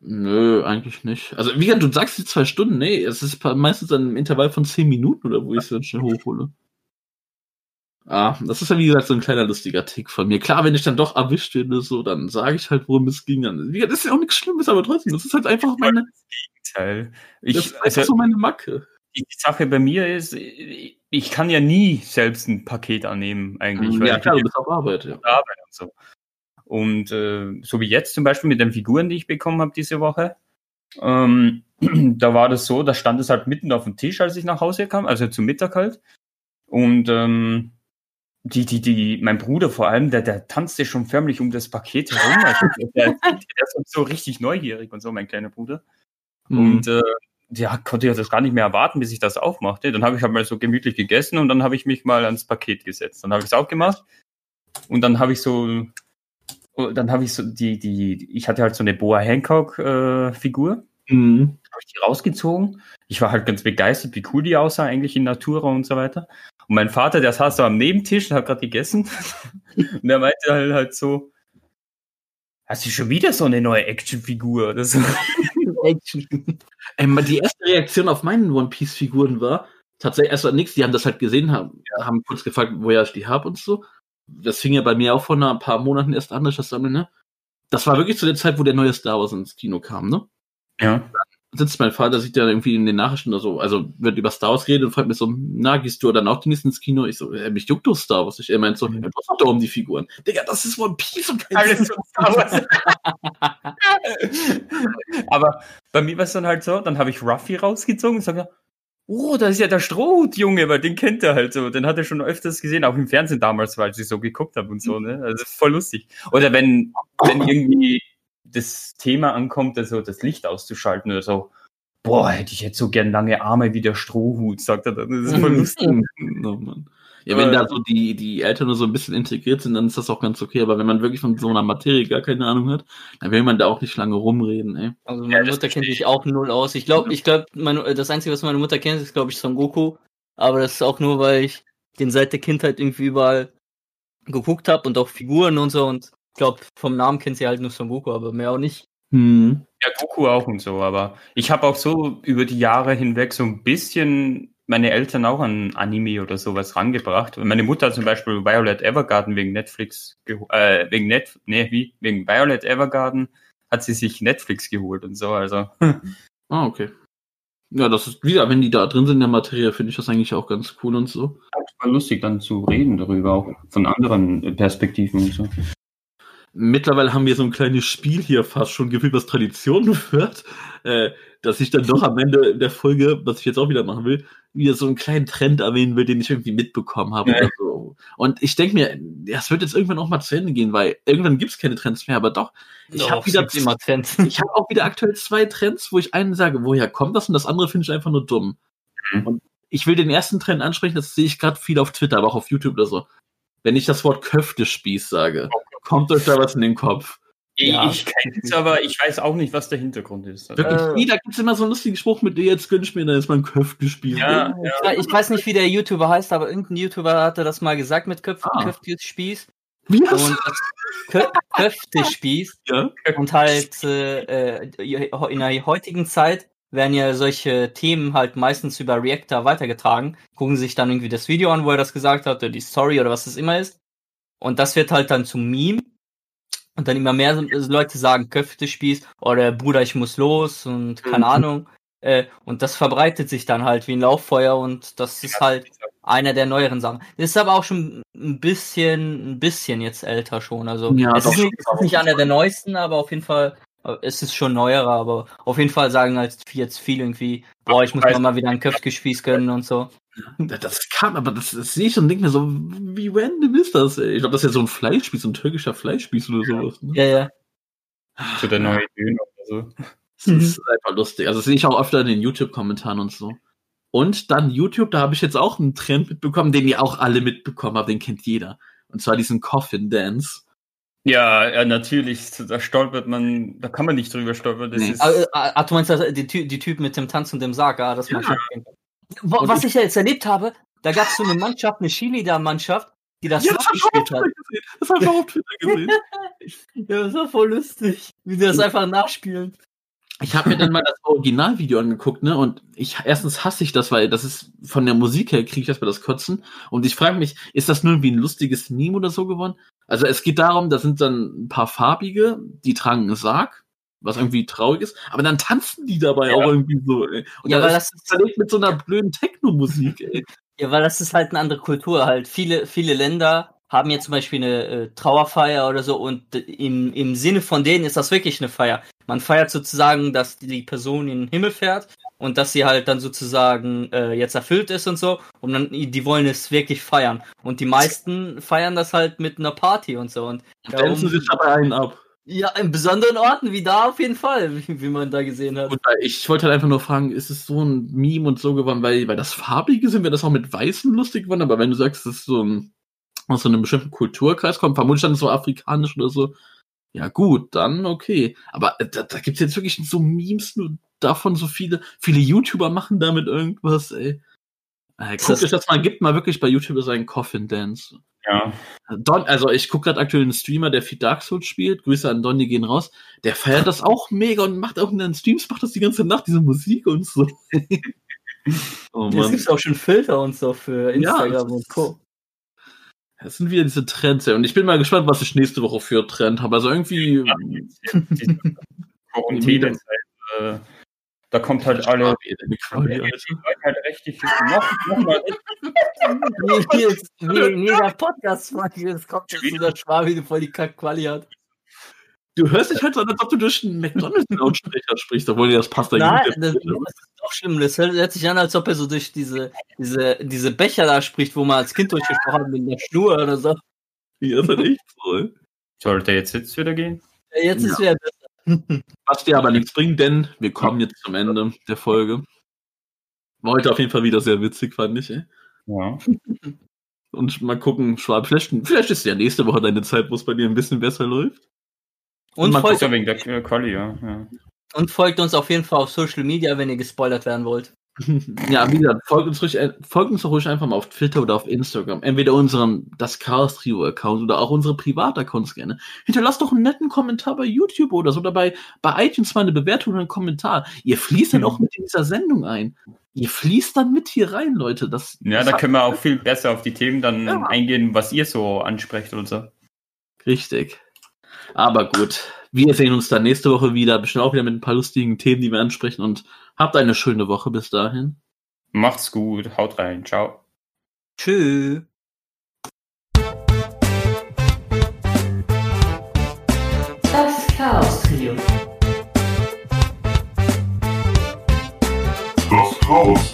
Nö, eigentlich nicht. Also, wie gesagt, du sagst die zwei Stunden, nee, es ist meistens ein Intervall von zehn Minuten oder wo ich es dann schnell hochhole. Ah, das ist ja wie gesagt so ein kleiner lustiger Tick von mir. Klar, wenn ich dann doch erwischt werde, so, dann sage ich halt, worum es ging. Dann, wie gesagt, das ist ja auch nichts Schlimmes, aber trotzdem, das ist halt einfach meine, [LAUGHS] Teil. das Ich, ist einfach also, so meine Macke. die Sache bei mir ist, ich kann ja nie selbst ein Paket annehmen, eigentlich. weil Ja, ich klar, du bist auf Arbeit, ja. Arbeit und so. Und äh, so wie jetzt zum Beispiel mit den Figuren, die ich bekommen habe diese Woche, ähm, [CLEARS THROAT] da war das so, da stand es halt mitten auf dem Tisch, als ich nach Hause kam, also zum Mittag halt. Und ähm, die, die, die, mein Bruder vor allem, der, der tanzte schon förmlich um das Paket herum. Also der, der ist so richtig neugierig und so, mein kleiner Bruder. Mhm. Und äh, der konnte ja das gar nicht mehr erwarten, bis ich das aufmachte. Dann habe ich halt mal so gemütlich gegessen und dann habe ich mich mal ans Paket gesetzt. Dann habe ich es aufgemacht und dann habe ich so, dann habe ich so die, die, ich hatte halt so eine Boa Hancock äh, Figur Mhm. habe ich die rausgezogen. Ich war halt ganz begeistert, wie cool die aussah eigentlich in Natura und so weiter. Und mein Vater, der saß da am Nebentisch und hat gerade gegessen. [LAUGHS] und der meinte halt, halt so, hast du schon wieder so eine neue Actionfigur oder so? Action. Mal die erste Reaktion auf meinen One Piece Figuren war tatsächlich erst mal nichts. Die haben das halt gesehen, haben, haben kurz gefragt, woher ich die hab und so. Das fing ja bei mir auch vor ein paar Monaten erst an, dass ich das sammeln, ne? Das war wirklich zu der Zeit, wo der neue Star Wars ins Kino kam, ne? Ja. Sitzt mein Vater, sieht ja irgendwie in den Nachrichten oder so, also wird über Star Wars geredet und fragt mich so, na, gehst du dann auch demnächst ins Kino? Ich so, äh, mich juckt doch Star Wars. Ich, er meint so, du hast doch da um die Figuren. Digga, das ist One Piece und kein Alles von Star Wars. [LAUGHS] Aber bei mir war es dann halt so, dann habe ich Ruffy rausgezogen und sage, oh, da ist ja der Strohhut-Junge, weil den kennt er halt so. Den hat er schon öfters gesehen, auch im Fernsehen damals, weil ich so geguckt habe und so, ne? Also voll lustig. Oder wenn, wenn [LAUGHS] irgendwie das Thema ankommt, also das Licht auszuschalten oder so. Boah, hätte ich jetzt so gern lange Arme wie der Strohhut, sagt er dann. Das ist voll lustig. [LAUGHS] Oh, Mann. Ja, wenn da so die, die Eltern nur so ein bisschen integriert sind, dann ist das auch ganz okay. Aber wenn man wirklich von so einer Materie gar keine Ahnung hat, dann will man da auch nicht lange rumreden, ey. Also Ja, meine das Mutter kennt sich auch null aus. Ich glaube, ich glaube, meine- das Einzige, was meine Mutter kennt, ist, glaube ich, Son Goku. Aber das ist auch nur, weil ich den seit der Kindheit irgendwie überall geguckt habe und auch Figuren und so. Und ich glaube, vom Namen kennt sie halt nur Son Goku, aber mehr auch nicht. Hm. Ja, Goku auch und so, aber ich habe auch so über die Jahre hinweg so ein bisschen meine Eltern auch an Anime oder sowas rangebracht. Und Meine Mutter hat zum Beispiel Violet Evergarden wegen Netflix, äh, wegen Net, nee, wie? Wegen Violet Evergarden hat sie sich Netflix geholt und so, also. [LAUGHS] Ah, okay. Ja, das ist wieder, wenn die da drin sind in der Materie, finde ich das eigentlich auch ganz cool und so. War lustig dann zu reden darüber, auch von anderen Perspektiven und so. Mittlerweile haben wir so ein kleines Spiel hier fast schon gefühlt, was Tradition [LAUGHS] wird, äh, dass ich dann doch am Ende der Folge, was ich jetzt auch wieder machen will, wieder so einen kleinen Trend erwähnen will, den ich irgendwie mitbekommen habe. Ja. So. Und ich denke mir, das wird jetzt irgendwann auch mal zu Ende gehen, weil irgendwann gibt es keine Trends mehr, aber doch, ich Doch, habe wieder immer Trends. ich habe auch wieder aktuell zwei Trends, wo ich einen sage, woher kommt das und das andere finde ich einfach nur dumm. Mhm. Und ich will den ersten Trend ansprechen, das sehe ich gerade viel auf Twitter, aber auch auf YouTube oder so. Wenn ich das Wort Köftespieß sage, kommt euch da was in den Kopf. Ja. Ich kenne es, aber ich weiß auch nicht, was der Hintergrund ist. Also, Wirklich, Äh. nie, da gibt's immer so einen lustigen Spruch mit dir, jetzt gönn ich mir, dann ist mein Köftespieß. Ja, Ich, we- ich weiß nicht, wie der YouTuber heißt, aber irgendein YouTuber hatte das mal gesagt mit Köpf Ah. Köftespieß. Wie hast Und das Kö Köftespieß ja? Und halt äh, in der heutigen Zeit werden ja solche Themen halt meistens über Reactor weitergetragen, gucken sich dann irgendwie das Video an, wo er das gesagt hat, oder die Story oder was es immer ist. Und das wird halt dann zum Meme. Und dann immer mehr Leute sagen Köftespieß oder Bruder, ich muss los und keine Mhm. Ahnung. Äh, und das verbreitet sich dann halt wie ein Lauffeuer und das ist halt einer der neueren Sachen. Das ist aber auch schon ein bisschen, ein bisschen jetzt älter schon. Also Ja, es ist nicht, nicht einer der neuesten, aber auf jeden Fall, es ist schon neuerer, aber auf jeden Fall sagen halt jetzt viele irgendwie, boah, ich muss mir mal wieder einen Köftgespieß gönnen und so. Das kam, aber das, das sehe ich und denke mir so, wie random ist das? Ey? Ich glaube, das ist ja so ein Fleischspieß, so ein türkischer Fleischspieß oder sowas. Ne? Ja, ja. So der neue Döner oder so. Das ist einfach lustig. Also das sehe ich auch öfter in den YouTube-Kommentaren und so. Und dann YouTube, da habe ich jetzt auch einen Trend mitbekommen, den ihr auch alle mitbekommen habt, den kennt jeder. Und zwar diesen Coffin Dance. Ja, ja, natürlich. Da stolpert man, da kann man nicht drüber stolpern. Das Nee. ist, Ah, äh, ah, du meinst das, die, die Typ mit dem Tanz und dem Sarg, ah, das Ja. mag ich. Wo- Und Was ich ja jetzt erlebt habe, da gab es so eine Mannschaft, eine Cheerleader-Mannschaft, die das Ja, das auch hat. gesehen. Das habe ich auch auf Twitter gesehen. [LAUGHS] Ja, das war voll lustig, wie die das einfach nachspielen. Ich habe mir dann mal das Originalvideo angeguckt, ne? Und ich erstens hasse ich das, weil das ist von der Musik her kriege ich erstmal das Kotzen. Und ich frage mich, ist das nur irgendwie ein lustiges Meme oder so geworden? Also es geht darum, da sind dann ein paar farbige, die tragen einen Sarg, was irgendwie traurig ist, aber dann tanzen die dabei Ja. auch irgendwie so. Ey. Und Ja, ja, weil das das ist verlegt mit so einer blöden Techno-Musik, ey. Ja, weil das ist halt eine andere Kultur halt. Viele, viele Länder haben jetzt zum Beispiel eine äh, Trauerfeier oder so und im, im Sinne von denen ist das wirklich eine Feier. Man feiert sozusagen, dass die Person in den Himmel fährt und dass sie halt dann sozusagen äh, jetzt erfüllt ist und so und dann die wollen es wirklich feiern und die meisten feiern das halt mit einer Party und so und Tanzen sich dabei einen ab. ja in besonderen Orten wie da auf jeden Fall, wie, wie man da gesehen hat. Und ich wollte halt einfach nur fragen, ist es so ein Meme und so geworden, weil, weil das farbige sind, wäre das auch mit Weißen lustig geworden, aber wenn du sagst, das ist so ein aus so einem bestimmten Kulturkreis kommt, vermutlich dann so afrikanisch oder so, ja gut, dann okay. Aber äh, da, da gibt's jetzt wirklich so Memes nur davon so viele, viele YouTuber machen damit irgendwas, ey. Äh, guckt das- euch das mal, gibt mal wirklich bei YouTube so einen Coffin Dance. Ja. Don, also ich gucke gerade aktuell einen Streamer, der viel Dark Souls spielt. Grüße an Don, die gehen raus. Der feiert das auch mega und macht auch in den Streams, macht das die ganze Nacht, diese Musik und so. [LAUGHS] oh Mann. gibt's auch schon Filter und so für Instagram das und Co. Das sind wieder diese Trends, ja. Und ich bin mal gespannt, was ich nächste Woche für Trend habe. Also irgendwie. Diese [LAUGHS] Quarantänezeit, äh, da kommt halt alle halt richtig noch, noch mal [LAUGHS] in jeder Podcast-Folge, es kommt jetzt so der Schwabi, der voll die Kack-Quali hat. Du hörst dich halt so an, als ob du durch einen McDonalds-Lautsprecher sprichst, obwohl dir das passt Nein, eigentlich das, das ist doch schlimm. Das hört, sich an, als ob er so durch diese, diese, diese Becher da spricht, wo man als Kind durchgesprochen hat mit einer Schnur oder so. Ja, das ist echt so. Sollte jetzt jetzt wieder gehen? Ja, Jetzt ist wieder besser. Was dir aber nichts bringt, denn wir kommen jetzt zum Ende der Folge. War heute auf jeden Fall wieder sehr witzig, fand ich. Ey. Ja. Und mal gucken, Schwab, vielleicht, vielleicht ist ja nächste Woche deine Zeit, wo es bei dir ein bisschen besser läuft. Und man folgt, ja wegen der Quali, ja. ja. und folgt uns auf jeden Fall auf Social Media, wenn ihr gespoilert werden wollt. [LAUGHS] Ja, wie gesagt, folgt uns, ruhig, äh, folgt uns doch ruhig einfach mal auf Twitter oder auf Instagram. Entweder unserem Das Chaos Trio Account oder auch unsere Privataccounts gerne. Hinterlasst doch einen netten Kommentar bei YouTube oder so oder bei, bei iTunes mal eine Bewertung oder einen Kommentar. Ihr fließt dann auch [LAUGHS] mit in dieser Sendung ein. Ihr fließt dann mit hier rein, Leute. Das, Ja, das da können wir auch viel besser auf die Themen dann Ja. eingehen, was ihr so ansprecht und so. Richtig. Aber gut, wir sehen uns dann nächste Woche wieder. Bestimmt auch wieder mit ein paar lustigen Themen, die wir ansprechen. Und habt eine schöne Woche bis dahin. Macht's gut, haut rein, ciao. Tschüss. Das Chaos Trio. Das Chaos